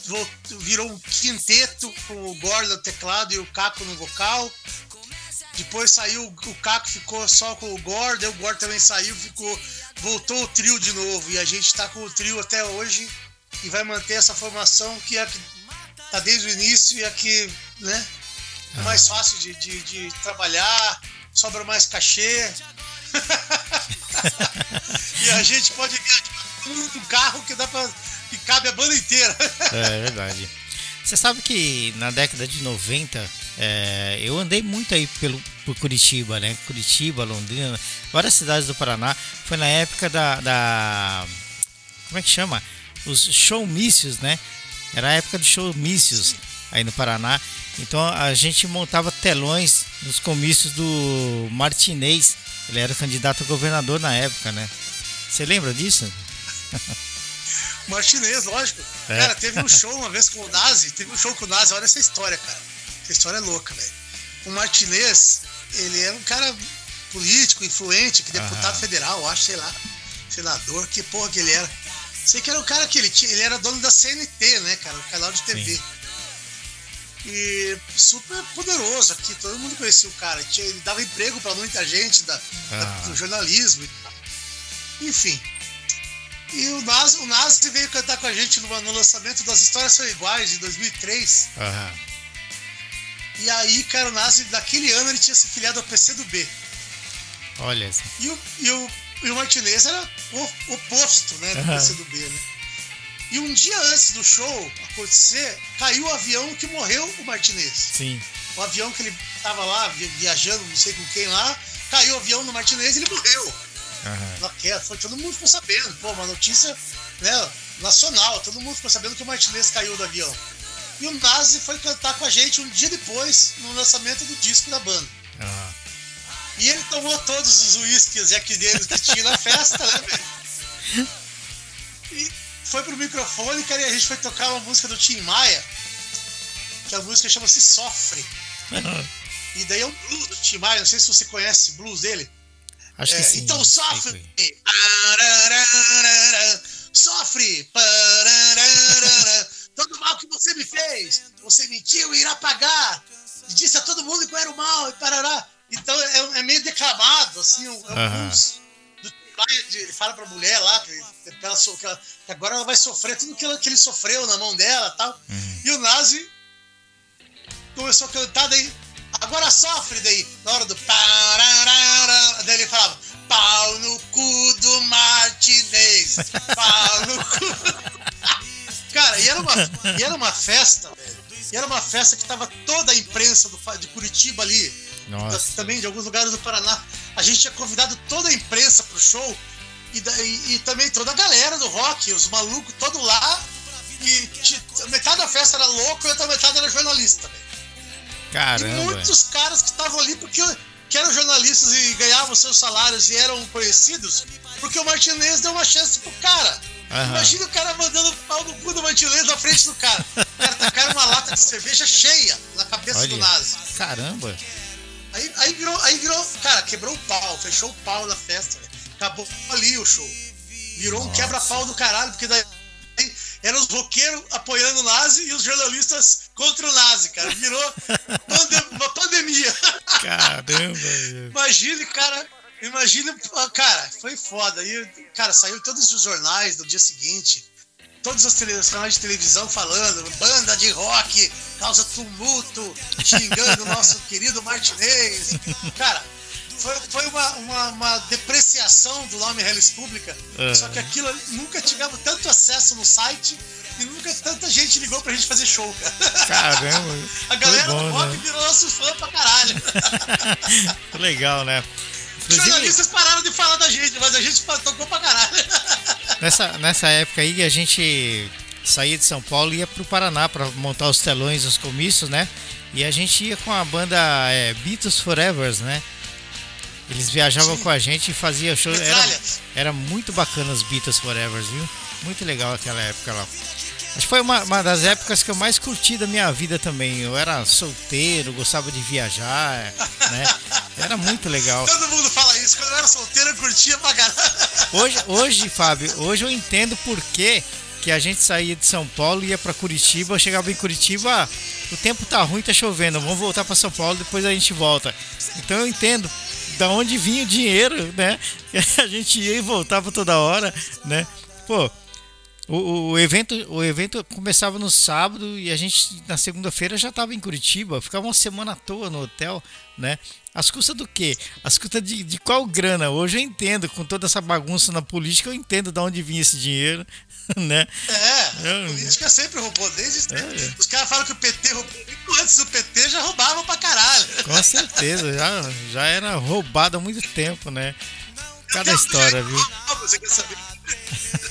virou um quinteto com o Gordon no teclado e o Caco no vocal. Depois saiu, o Caco ficou só com o Gordon, o Gordon também saiu, ficou, voltou o trio de novo. E a gente tá com o trio até hoje e vai manter essa formação que é a que tá desde o início e a que, né, é mais ah. fácil de, de, de trabalhar, sobra mais cachê. e a gente pode um carro que dá para que cabe a banda inteira. é, é verdade. Você sabe que na década de 90 é, eu andei muito aí pelo, por Curitiba, né? Curitiba, Londrina, várias cidades do Paraná. Foi na época da, da como é que chama? Os showmícios, né? Era a época de showmícios aí no Paraná. Então a gente montava telões nos comícios do Martinez. Ele era candidato a governador na época, né? Você lembra disso? Martinez, lógico. É. Cara, teve um show uma vez com o Nazi. Teve um show com o Nazi. Olha essa história, cara. Essa história é louca, velho. O Martinez, ele é um cara político, influente, que deputado federal, acho, sei lá, senador, que porra que ele era. Sei que era o cara que ele tinha, ele era dono da CNT, né, cara? O canal de TV. Sim. E super poderoso aqui, todo mundo conhecia o cara. Ele dava emprego para muita gente da, ah. da, do jornalismo e tal. Enfim. E o Nazi, o Nazi veio cantar com a gente no, no lançamento das Histórias São Iguais, de 2003. Aham. E aí, cara, o Nazi, daquele ano, ele tinha se filiado ao PCdoB. Olha só. E o, e o e o Martinez era o oposto, né, do uhum. PCdoB, né? E um dia antes do show acontecer, caiu o avião que morreu o Martinez. Sim. O avião que ele tava lá viajando, não sei com quem lá, caiu o avião no Martinez e ele morreu. Uhum. Foi, todo mundo ficou sabendo, pô, uma notícia né, nacional, todo mundo ficou sabendo que o Martinez caiu do avião. E o Nazi foi cantar com a gente um dia depois, no lançamento do disco da banda. Uhum. E ele tomou todos os uísques e deles que tinha na festa, né, velho? E foi pro microfone, cara, e a gente foi tocar uma música do Tim Maia, que a música chama-se Sofre. E daí é um blues do Tim Maia, não sei se você conhece o blues dele. Acho que é, sim. Então sofre! Sofre! Todo mal que você me fez, você mentiu e irá pagar. E disse a todo mundo que eu era o mal e parará. Então é, é meio declamado, assim, é um do. Ele fala pra mulher lá que, ela, que, agora ela vai sofrer tudo que, ela, que ele sofreu na mão dela e tal. Uhum. E o Nazi começou a cantar daí agora sofre daí, na hora do daí ele falava, pau no cu do Martinez, pau no cu. Cara, e era uma, e era uma festa, velho. E era uma festa que tava toda a imprensa do, de Curitiba ali. Nossa. também de alguns lugares do Paraná. A gente tinha convidado toda a imprensa pro show. E, e, e também toda a galera do rock, os malucos, todo lá. E metade da festa era louco e outra metade era jornalista. Caramba. E muitos caras que estavam ali porque que eram jornalistas e ganhavam seus salários e eram conhecidos, porque o Martinez deu uma chance pro cara. Uhum. Imagina o cara mandando pau no cu do Martinez na frente do cara. O cara tacaram uma lata de cerveja cheia na cabeça Olha, do Nazi. Caramba! Aí, aí, virou, aí virou, cara, quebrou o pau, fechou o pau da festa, véio. acabou ali o show. Virou Nossa. um quebra-pau do caralho, porque daí eram os roqueiros apoiando o nazi e os jornalistas contra o nazi, cara. Virou uma pandemia. Caramba! Imagine, cara. Imagine, cara, foi foda. E, cara, saiu todos os jornais do dia seguinte, todos os, canais de televisão falando, banda de rock causa tumulto, xingando o nosso querido Martinez. Cara, foi, foi uma, uma, uma, depreciação do nome Hellis Pública. Uhum. Só que aquilo nunca tivemos tanto acesso no site e nunca tanta gente ligou pra gente fazer show, cara. Caramba! A galera bom, do rock né? virou nosso fã pra caralho. Legal, né? Os jornalistas pararam de falar da gente, mas a gente tocou pra caralho. Nessa, nessa época aí a gente saía de São Paulo e ia pro Paraná para montar os telões, os comícios, né? E a gente ia com a banda é, Beatles Forevers, né? Eles viajavam Sim. com a gente e faziam show. Era, era muito bacana os Beatles Forever, viu? Muito legal aquela época lá. Acho que foi uma, uma, das épocas que eu mais curti da minha vida também. Eu era solteiro, gostava de viajar, né? Era muito legal. Todo mundo fala isso. Quando eu era solteiro, eu curtia pra caralho. Hoje, hoje, Fábio, hoje eu entendo por que, que a gente saía de São Paulo ia para Curitiba, chegava em Curitiba, o tempo tá ruim, tá chovendo, vamos voltar para São Paulo, depois a gente volta. Então eu entendo da onde vinha o dinheiro, né? A gente ia e voltava toda hora, né? Pô, o, o, evento, o evento começava no sábado e a gente na segunda-feira já estava em Curitiba, ficava uma semana à toa no hotel, né? As custas do quê? As custas de, de qual grana? Hoje eu entendo, com toda essa bagunça na política, eu entendo de onde vinha esse dinheiro, né? É, a política sempre roubou, desde é. Os caras falam que o PT roubou, antes do PT já roubavam pra caralho. Com certeza, já, já era roubado há muito tempo, né? Cada história, viu? Você quer saber?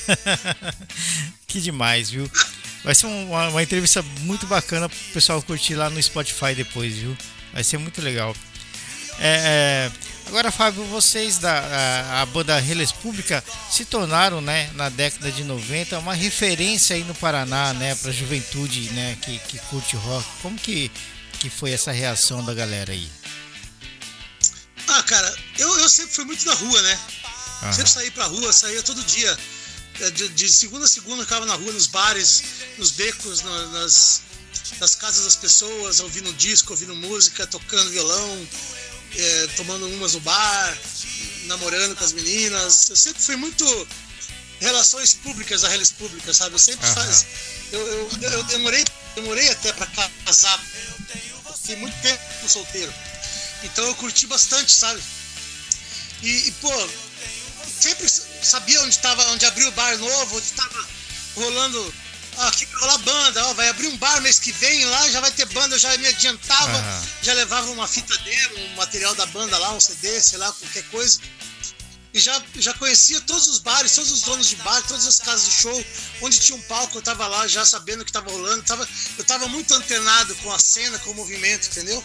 que demais, viu? Vai ser uma, uma, entrevista muito bacana pro pessoal curtir lá no Spotify depois, viu? Vai ser muito legal. É, é, agora, Fábio, vocês da a, a banda Reles Pública se tornaram, né, na década de 90, uma referência aí no Paraná, né, pra juventude, né, que, que curte rock. Como que, que foi essa reação da galera aí? Ah, cara, eu, eu sempre fui muito da rua, né? Uhum. Sempre saí pra rua, saía todo dia. É, de, de segunda a segunda, ficava na rua, nos bares, nos becos, na, nas, nas casas das pessoas, ouvindo disco, ouvindo música, tocando violão, é, tomando umas no bar, namorando com as meninas. Eu sempre fui muito relações públicas, a redes públicas, sabe? Eu sempre uhum. faz. Eu, eu, eu, demorei, demorei até para casar. Fiquei muito tempo solteiro. Então eu curti bastante, sabe? E, e pô, sempre sabia onde estava, onde abriu o bar novo, onde estava rolando. Ah, aqui vai rolar banda, ó, vai abrir um bar mês que vem lá, já vai ter banda, eu já me adiantava, já levava uma fita demo, um material da banda lá, um CD, sei lá, qualquer coisa. e já, já conhecia todos os bares, todos os donos de bar, todas as casas de show, onde tinha um palco, eu tava lá já sabendo o que tava rolando, tava, eu tava muito antenado com a cena, com o movimento, entendeu?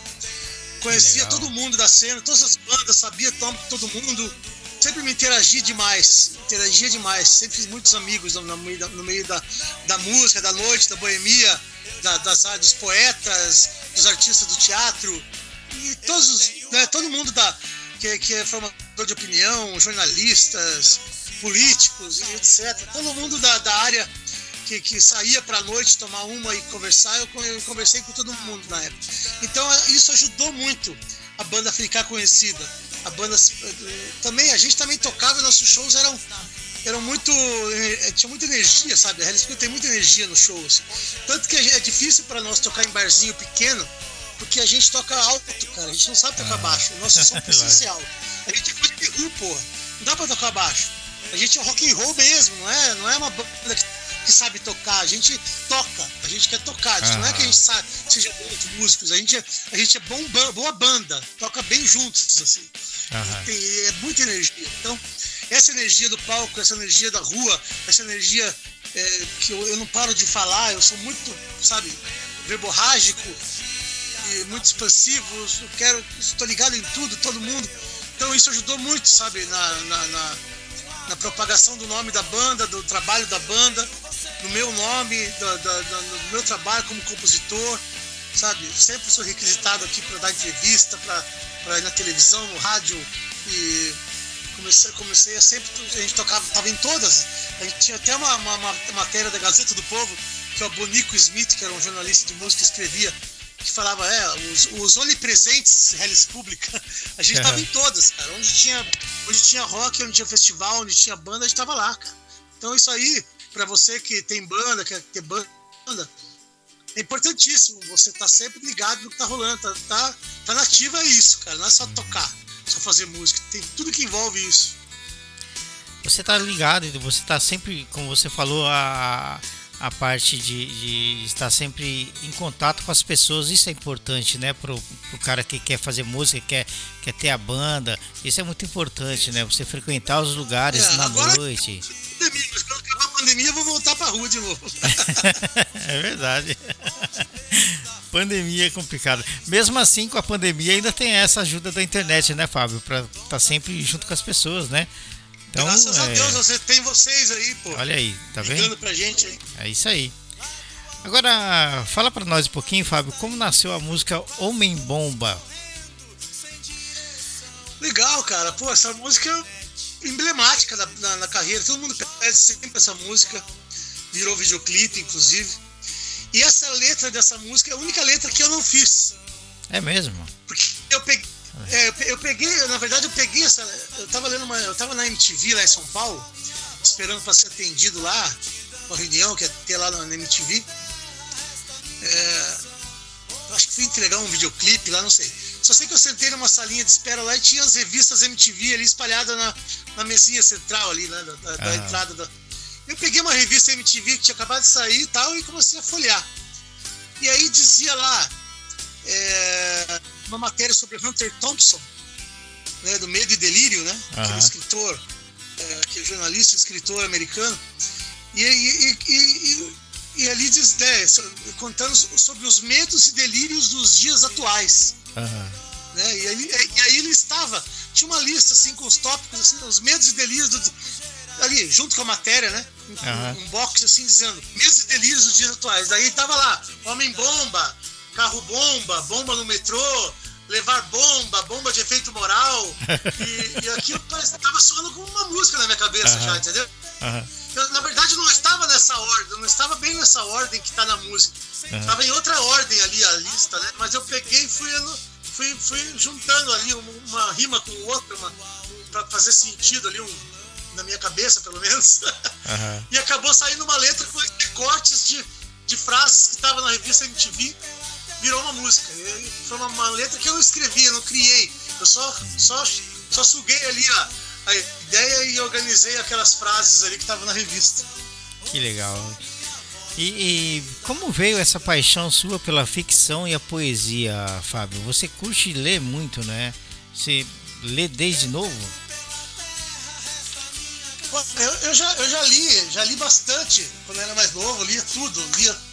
Conhecia todo mundo da cena, todas as bandas, sabia todo mundo, sempre me interagi demais, interagia demais, sempre fiz muitos amigos no, da, no meio da, da música, da noite, da boemia, da, das, dos poetas, dos artistas do teatro, e todos, né, todo mundo da, que, que é formador de opinião, jornalistas, políticos etc. Todo mundo da, da área que, que saía para a noite tomar uma e conversar, eu, eu conversei com todo mundo na época. Então isso ajudou muito a banda ficar conhecida. A banda eh, também, a gente também tocava, nossos shows eram eram muito. Eh, tinha muita energia, sabe? A Hellis tem muita energia nos shows. Tanto que é difícil para nós tocar em barzinho pequeno, porque a gente toca alto, cara. A gente não sabe tocar ah. baixo. O nosso som é essencial. A gente é rock and roll, porra. Não dá pra tocar baixo. A gente é rock and roll mesmo, não é, não é uma banda que, que sabe tocar. A gente toca. A gente quer tocar. Ah. Não é que a gente sabe, seja bons músicos. A gente é, a gente é bom, boa banda. Toca bem juntos, assim. Ah. Tem, é muita energia. Então, essa energia do palco, essa energia da rua, essa energia é, que eu, eu não paro de falar, eu sou muito, sabe, verborrágico muito expansivos, eu quero, estou ligado em tudo, todo mundo. Então isso ajudou muito, sabe, na, na, na, na propagação do nome da banda, do trabalho da banda, no meu nome, da, no meu trabalho como compositor, sabe? Sempre sou requisitado aqui para dar entrevista, para ir na televisão, no rádio e comecei, comecei a sempre, a gente tocava, estava em todas. A gente tinha até uma, uma, uma, matéria da Gazeta do Povo, que é o Bonico Smith, que era um jornalista de música, escrevia que falava, é, os, os onipresentes Hellis Pública, a gente tava em todas, cara. Onde tinha, onde tinha rock, onde tinha festival, onde tinha banda, a gente tava lá, cara. Então isso aí, para você que tem banda, quer ter banda, é importantíssimo. Você tá sempre ligado no que tá rolando, tá, tá, tá nativa é isso, cara. Não é só tocar, só fazer música. Tem tudo que envolve isso. Você tá ligado, você tá sempre, como você falou, a a parte de, de, estar sempre em contato com as pessoas, isso é importante, né? Pro, pro cara que quer fazer música, quer, quer ter a banda, isso é muito importante, né? Você frequentar os lugares é, na noite. Pandemia, quando acabar a pandemia, eu vou voltar pra rua de novo. é verdade. pandemia é complicado. Mesmo assim, com a pandemia, ainda tem essa ajuda da internet, né, Fábio? Pra estar tá sempre junto com as pessoas, né? Então, Graças é... a Deus, você tem vocês aí, pô. Olha aí, tá vendo? pra gente aí. É isso aí. Agora, fala para nós um pouquinho, Fábio, como nasceu a música Homem Bomba? Legal, cara. Pô, essa música é emblemática na, na, na carreira. Todo mundo pede sempre essa música. Virou videoclipe, inclusive. E essa letra dessa música é a única letra que eu não fiz. É mesmo? Porque eu peguei é, eu peguei, na verdade, eu peguei essa. Eu tava lendo uma. Eu tava na MTV lá em São Paulo, esperando para ser atendido lá, uma reunião que ia ter lá na MTV. É, acho que fui entregar um videoclipe lá, não sei. Só sei que eu sentei numa salinha de espera lá e tinha as revistas MTV ali espalhadas na, na mesinha central ali, né? Da, da, da entrada da. Eu peguei uma revista MTV que tinha acabado de sair e tal, e comecei a folhear. E aí dizia lá. É, uma matéria sobre Hunter Thompson, né, do Medo e Delírio, né? Uhum. Aquele escritor, é, que é jornalista, escritor americano. E, e, e, e ali diz, né, contando sobre os medos e delírios dos dias atuais. Uhum. Né? E, aí, e aí ele estava, tinha uma lista assim com os tópicos, assim, os medos e delírios do, ali, junto com a matéria, né? Um, uhum. um box assim dizendo medos e delírios dos dias atuais. Daí estava lá, homem bomba, carro bomba, bomba no metrô, levar bomba, bomba de efeito moral. e, e aquilo estava soando como uma música na minha cabeça já, entendeu? Eu, na verdade, não estava nessa ordem, não estava bem nessa ordem que está na música. Estava em outra ordem ali a lista, né? Mas eu peguei e fui, fui, fui juntando ali uma, uma rima com outra, para fazer sentido ali, um, na minha cabeça, pelo menos. e acabou saindo uma letra com cortes de, de frases que estava na revista MTV virou uma música. Foi uma, uma, letra que eu não escrevi, eu não criei. Eu só, só, só suguei ali a, a ideia e organizei aquelas frases ali que estavam na revista. Que legal. E, e, como veio essa paixão sua pela ficção e a poesia, Fábio? Você curte ler muito, né? Você lê desde novo? Eu, eu, já, eu já li, já li bastante quando eu era mais novo, lia tudo, lia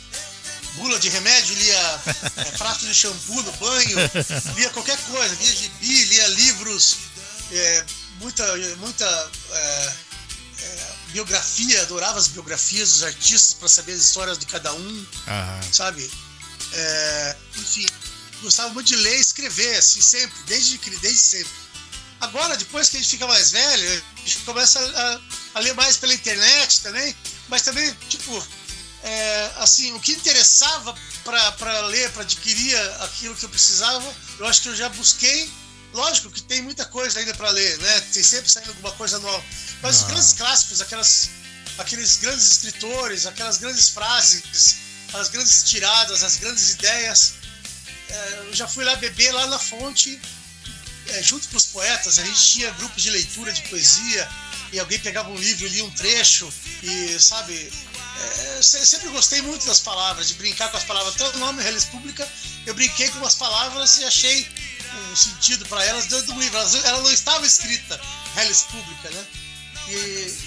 bula de remédio, lia é, prato de shampoo no banho, lia qualquer coisa, lia gibi, lia livros, é, muita, muita é, é biografia, adorava as biografias dos artistas para saber as histórias de cada um, uhum. sabe? É, enfim, gostava muito de ler e escrever, assim, sempre, desde, desde sempre. Agora, depois que a gente fica mais velho, a gente começa a, a ler mais pela internet também, mas também, tipo, é, assim, o que interessava para ler, para adquirir aquilo que eu precisava, eu acho que eu já busquei. Lógico que tem muita coisa ainda para ler, né? Tem sempre saindo alguma coisa nova. Mas ah. os grandes clássicos, aquelas, aqueles grandes escritores, aquelas grandes frases, as grandes tiradas, as grandes ideias, é, eu já fui lá beber lá na fonte, é, junto com os poetas. A gente tinha grupos de leitura de poesia e alguém pegava um livro e lia um trecho e, sabe, é, sempre gostei muito das palavras, de brincar com as palavras. Até o nome Relis Pública, eu brinquei com as palavras e achei um sentido para elas dentro do livro. Ela não estava escrita Relis Pública, né? E,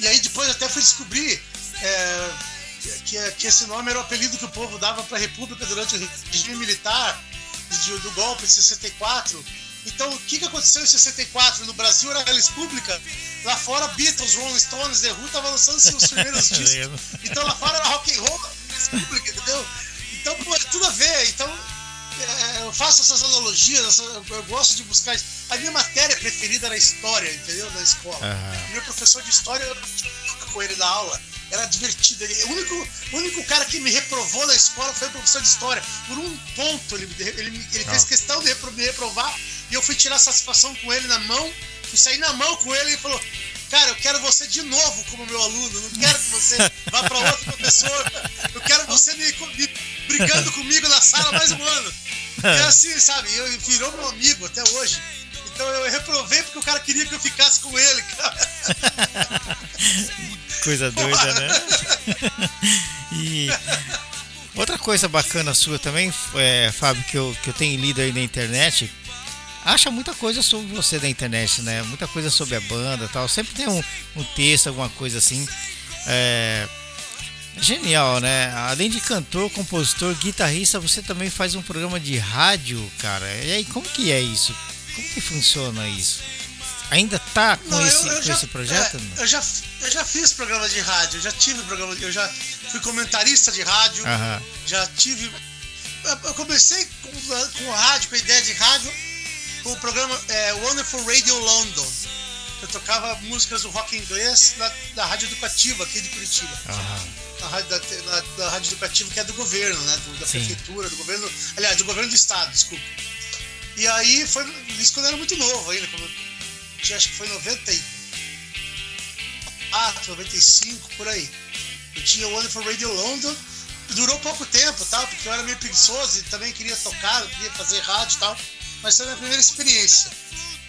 e aí depois até fui descobrir é, que, que esse nome era o apelido que o povo dava para a República durante o regime militar do golpe de 64 então, o que, que aconteceu em 64? No Brasil era a República, lá fora Beatles, Rolling Stones, The Who estavam lançando seus primeiros discos. Então lá fora era rock and roll, República, entendeu? Então, pô, é tudo a ver. Então, é, eu faço essas analogias, eu gosto de buscar. A minha matéria preferida era história, entendeu? Na escola. Uhum. Meu professor de história, eu com ele na aula era divertido. Ele, o, único, o único cara que me reprovou na escola foi o professor de história. Por um ponto, ele, ele, ele fez questão de me reprovar e eu fui tirar satisfação com ele na mão. Fui sair na mão com ele e ele falou: Cara, eu quero você de novo como meu aluno. Não quero que você vá para outro professor. Eu quero você me, me brigando comigo na sala mais um ano. E assim, sabe? Eu, virou meu amigo até hoje. Então eu reprovei porque o cara queria que eu ficasse com ele, cara. Coisa doida, né? E outra coisa bacana sua também, é, Fábio, que eu, que eu tenho lido aí na internet, acha muita coisa sobre você na internet, né? Muita coisa sobre a banda tal. Sempre tem um, um texto, alguma coisa assim. É, genial, né? Além de cantor, compositor, guitarrista, você também faz um programa de rádio, cara. E aí, como que é isso? Como que funciona isso? Ainda tá com, não, esse, eu, eu com já, esse projeto? É, eu, já, eu já fiz programa de rádio, eu já tive programa, eu já fui comentarista de rádio, já tive. Eu comecei com, com rádio, com a ideia de rádio, com o programa é, Wonderful Radio London. Eu tocava músicas do rock inglês na, na rádio educativa aqui de Curitiba. Na rádio, da, na, na rádio educativa que é do governo, né? Do, da Sim. prefeitura, do governo. Aliás, do governo do estado, desculpa. E aí foi isso quando eu era muito novo ainda, tinha, acho que foi 94, 95, por aí. Eu tinha o Wonderful Radio London, durou pouco tempo, tal, porque eu era meio preguiçoso e também queria tocar, queria fazer rádio e tal, mas foi a minha primeira experiência.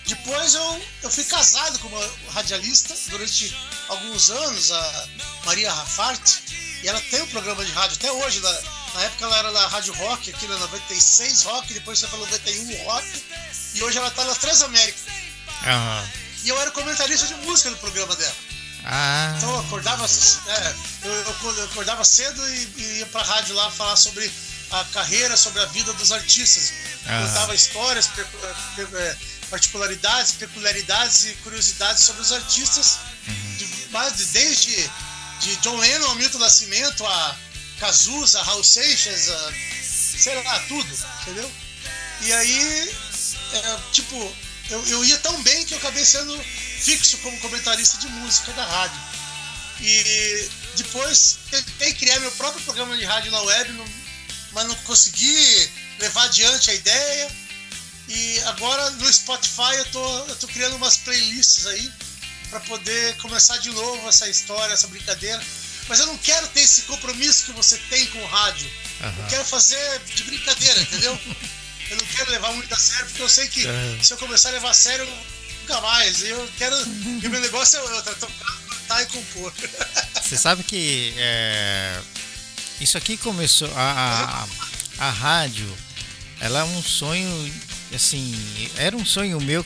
Depois eu, eu fui casado com uma radialista durante alguns anos, a Maria Rafart, e ela tem um programa de rádio até hoje. Na, na época ela era da Rádio Rock, aqui na 96 Rock, depois foi para 91 Rock, e hoje ela está na Transamérica. Uhum. E eu era comentarista de música no programa dela. Ah. Então eu acordava, é, eu, eu, acordava cedo e, e ia pra rádio lá falar sobre a carreira, sobre a vida dos artistas. Uhum. Contava histórias, é, particularidades, peculiaridades e curiosidades sobre os artistas, uhum. de, mas desde de John Lennon, Milton Nascimento, a Cazuza, Raul Seixas, a, sei lá, tudo, entendeu? E aí, é, tipo, eu, eu ia tão bem que eu acabei sendo fixo como comentarista de música da rádio. E depois tentei criar meu próprio programa de rádio na web, não, mas não consegui levar adiante a ideia. E agora no Spotify eu tô, eu tô criando umas playlists aí para poder começar de novo essa história, essa brincadeira. Mas eu não quero ter esse compromisso que você tem com o rádio. Uhum. Eu quero fazer de brincadeira, entendeu? eu não quero levar muito a sério, porque eu sei que é. se eu começar a levar a sério, nunca mais. Eu quero. e o meu negócio é outro, é tocar, cantar e compor. Você sabe que é, isso aqui começou. A, a, a rádio, ela é um sonho. Assim, era um sonho meu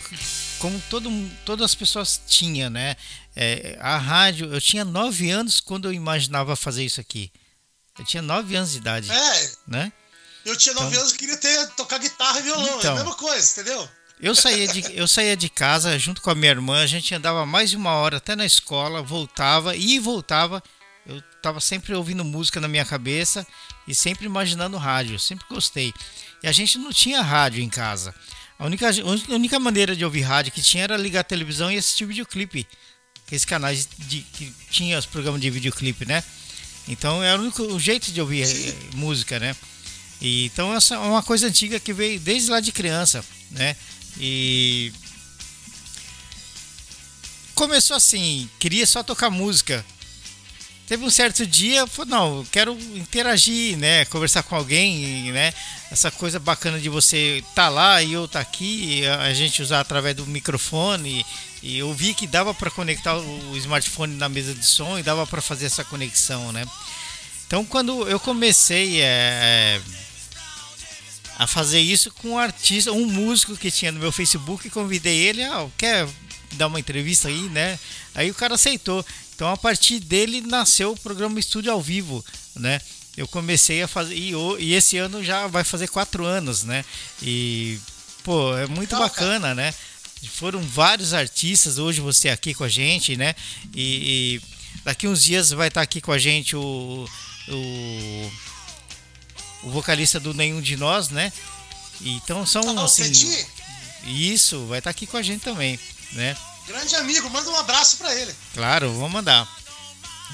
como todo, todas as pessoas tinham, né? É, a rádio, eu tinha nove anos quando eu imaginava fazer isso aqui. Eu tinha nove anos de idade. É. Né? Eu tinha nove então, anos e queria ter, tocar guitarra e violão. Então, é a mesma coisa, entendeu? Eu saía, de, eu saía de casa junto com a minha irmã, a gente andava mais de uma hora até na escola, voltava e voltava. Eu estava sempre ouvindo música na minha cabeça e sempre imaginando rádio, sempre gostei. E a gente não tinha rádio em casa. A única, a única maneira de ouvir rádio que tinha era ligar a televisão e assistir videoclipe. Aqueles canais de, que tinha os programas de videoclipe, né? Então era o único jeito de ouvir eh, música, né? E, então essa é uma coisa antiga que veio desde lá de criança, né? E começou assim, queria só tocar música. Teve um certo dia, falou, não, quero interagir, né, conversar com alguém, né? Essa coisa bacana de você tá lá e eu tá aqui, a gente usar através do microfone e eu vi que dava para conectar o smartphone na mesa de som e dava para fazer essa conexão, né? Então quando eu comecei é, a fazer isso com um artista, um músico que tinha no meu Facebook, convidei ele, ah, quer dar uma entrevista aí, né? Aí o cara aceitou. Então a partir dele nasceu o programa Estúdio ao Vivo, né? Eu comecei a fazer e, e esse ano já vai fazer quatro anos, né? E pô, é muito bacana, né? Foram vários artistas hoje você aqui com a gente, né? E, e daqui uns dias vai estar aqui com a gente o, o o vocalista do Nenhum de Nós, né? Então são ah, assim. Isso, vai estar aqui com a gente também, né? Grande amigo, manda um abraço para ele. Claro, vou mandar.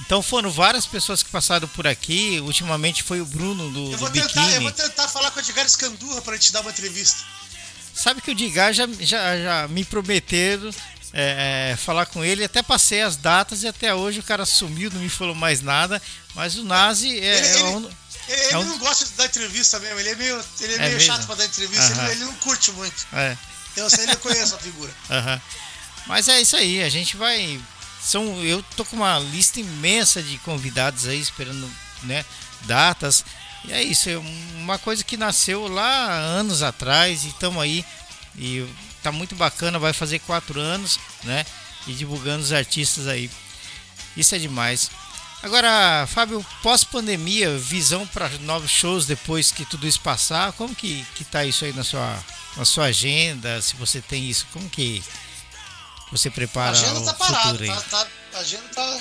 Então foram várias pessoas que passaram por aqui. Ultimamente foi o Bruno do, eu vou do tentar. Eu vou tentar falar com o Edgar Escandurra para te dar uma entrevista. Sabe que o Edgar já, já, já me prometeram é, é, falar com ele. Até passei as datas e até hoje o cara sumiu, não me falou mais nada. Mas o Nazi é, ele, é ele, um... Ele, é um... não gosta de dar entrevista mesmo, ele é meio, ele é, é meio chato pra dar entrevista, ele, ele, não curte muito. É. Eu sei, ele conhece a figura. Uhum. Mas é isso aí, a gente vai. São, eu tô com uma lista imensa de convidados aí esperando né, datas. E é isso, é uma coisa que nasceu lá anos atrás e estamos aí. E tá muito bacana, vai fazer quatro anos, né? E divulgando os artistas aí. Isso é demais. Agora, Fábio, pós-pandemia, visão para novos shows depois que tudo isso passar, como que, que tá isso aí na sua, na sua agenda? Se você tem isso, como que você prepara a agenda o tá parada, tá, tá, a agenda tá...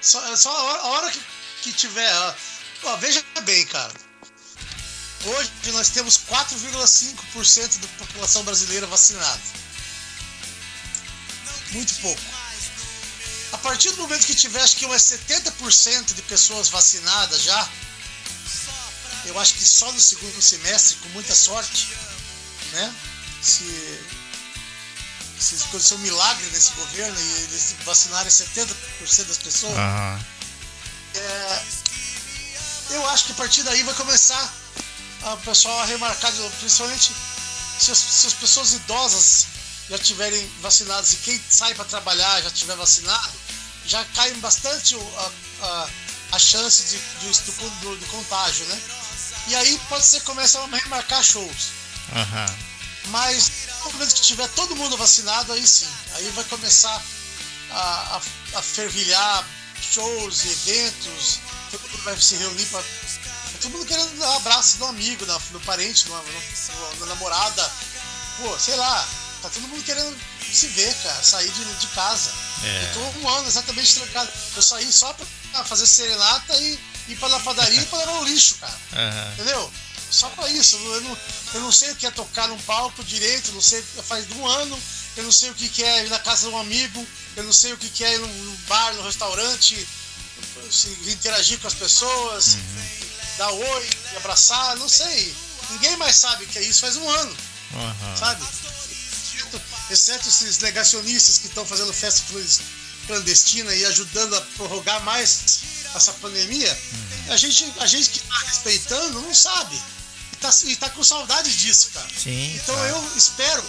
Só, só a hora, a hora que, que tiver... Ó, veja bem, cara. Hoje nós temos 4,5% da população brasileira vacinada. Muito pouco a partir do momento que tiver, acho que umas 70% de pessoas vacinadas já, eu acho que só no segundo semestre, com muita sorte, né? Se, se acontecer um milagre nesse governo e eles vacinarem 70% das pessoas, uhum. é, eu acho que a partir daí vai começar o pessoal a remarcar, principalmente se as, se as pessoas idosas já tiverem vacinados e quem sai para trabalhar já tiver vacinado, já cai bastante a, a, a chance de, de do, do, do, contágio, né? E aí pode ser que comece a remarcar shows. Uhum. Mas no momento que tiver todo mundo vacinado, aí sim. Aí vai começar a, a, a fervilhar shows, eventos, todo mundo vai se reunir para todo mundo querendo dar um abraço do amigo, do parente, da namorada. Pô, sei lá, Tá todo mundo querendo se ver, cara, sair de, de casa. É. Eu tô um ano exatamente trancado. Eu saí só pra fazer serenata e ir pra na padaria e pra levar o lixo, cara. Uhum. Entendeu? Só pra isso. Eu não, eu não sei o que é tocar num palco direito, não sei, faz um ano, eu não sei o que é ir na casa de um amigo, eu não sei o que é ir num bar, num restaurante, se interagir com as pessoas, uhum. dar oi, abraçar, não sei. Ninguém mais sabe o que é isso faz um ano. Uhum. Sabe? Exceto esses negacionistas que estão fazendo festa clandestina e ajudando a prorrogar mais essa pandemia, a gente, a gente que está respeitando não sabe. E está tá com saudade disso, cara. Sim, então eu espero,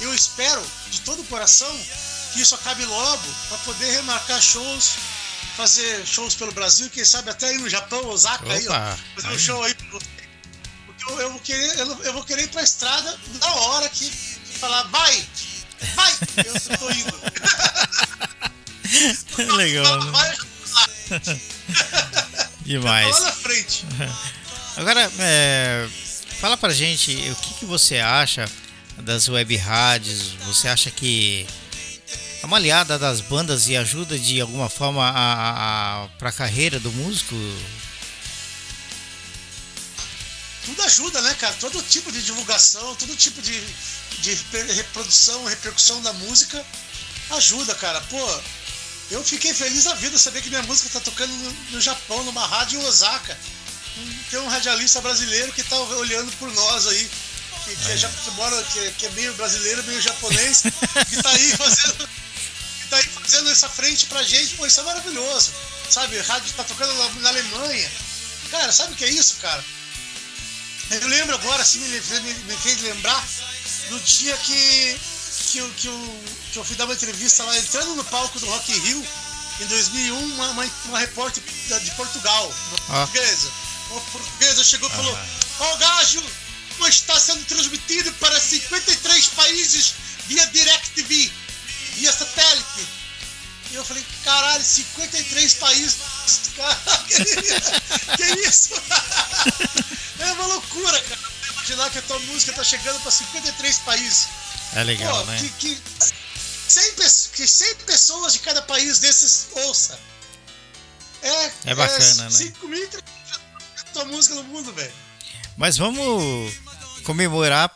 eu espero de todo o coração que isso acabe logo para poder remarcar shows, fazer shows pelo Brasil, quem sabe até ir no Japão, Osaka Opa, aí, ó, fazer um show aí. Porque eu, eu, vou querer, eu, eu vou querer ir pra estrada na hora que falar, vai, Vai! Eu tô indo. Legal, né? Vai, Demais. lá na frente. Agora, é, fala pra gente o que, que você acha das web rádios. Você acha que é uma aliada das bandas e ajuda de alguma forma a, a, a, pra carreira do músico? Tudo ajuda, né, cara? Todo tipo de divulgação, todo tipo de, de reprodução, repercussão da música ajuda, cara. Pô, eu fiquei feliz da vida saber que minha música tá tocando no, no Japão, numa rádio em Osaka. Tem um radialista brasileiro que tá olhando por nós aí, que, que, é, que mora, que, que, é meio brasileiro, meio japonês, que tá aí fazendo. Que tá aí fazendo essa frente pra gente, pô, isso é maravilhoso. Sabe, rádio tá tocando na, na Alemanha. Cara, sabe o que é isso, cara? Eu lembro agora, assim, me, me, me fez lembrar do dia que, que, eu, que, eu, que eu fui dar uma entrevista lá, entrando no palco do Rock in Rio, em 2001, uma, uma, uma repórter de Portugal, uma ah. portuguesa. Uma portuguesa chegou e falou: Ó, oh, Gajo, está sendo transmitido para 53 países via DirecTV, via satélite. E eu falei: caralho, 53 países. Cara, que, que isso? É uma loucura, cara. Imaginar que a tua música tá chegando para 53 países. É legal, Pô, né? Que, que, 100, que 100 pessoas de cada país desses ouça. É, é bacana, é, né? 5 mil tua música no mundo, velho. Mas vamos comemorar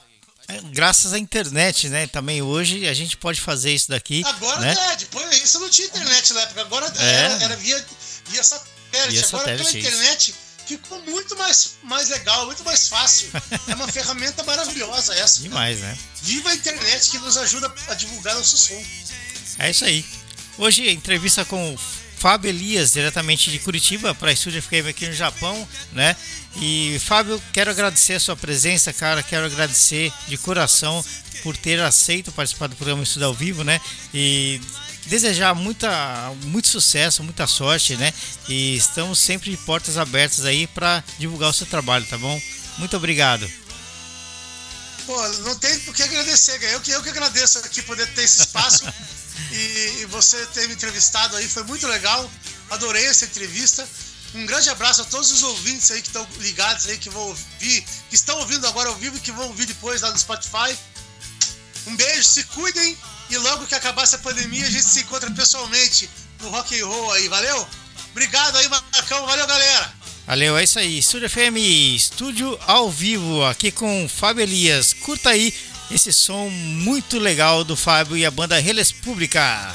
é, graças à internet, né? Também hoje a gente pode fazer isso daqui. Agora né? é, depois isso não tinha internet na época, agora é. era, era, via, via satélite. Via agora satélite, pela internet ficou muito mais, mais legal, muito mais fácil. É uma ferramenta maravilhosa essa. Demais, né? Viva a internet que nos ajuda a divulgar nosso som. É isso aí. Hoje, entrevista com Fábio Elias, diretamente de Curitiba, para a Estúdio FM aqui no Japão, né? E Fábio, quero agradecer a sua presença, cara. Quero agradecer de coração por ter aceito participar do programa Estudo ao Vivo, né? E desejar muita, muito sucesso, muita sorte, né? E estamos sempre de portas abertas aí para divulgar o seu trabalho, tá bom? Muito obrigado. Pô, não tem por que agradecer, eu que, eu que agradeço aqui poder ter esse espaço e, e você ter me entrevistado aí, foi muito legal, adorei essa entrevista. Um grande abraço a todos os ouvintes aí que estão ligados aí, que vão ouvir, que estão ouvindo agora ao vivo e que vão ouvir depois lá no Spotify. Um beijo, se cuidem e logo que acabar essa pandemia, a gente se encontra pessoalmente no rock and roll aí, valeu? Obrigado aí, Marcão. Valeu, galera. Valeu, é isso aí. Estúdio FM, estúdio ao vivo, aqui com Fábio Elias. Curta aí esse som muito legal do Fábio e a banda Reles Pública.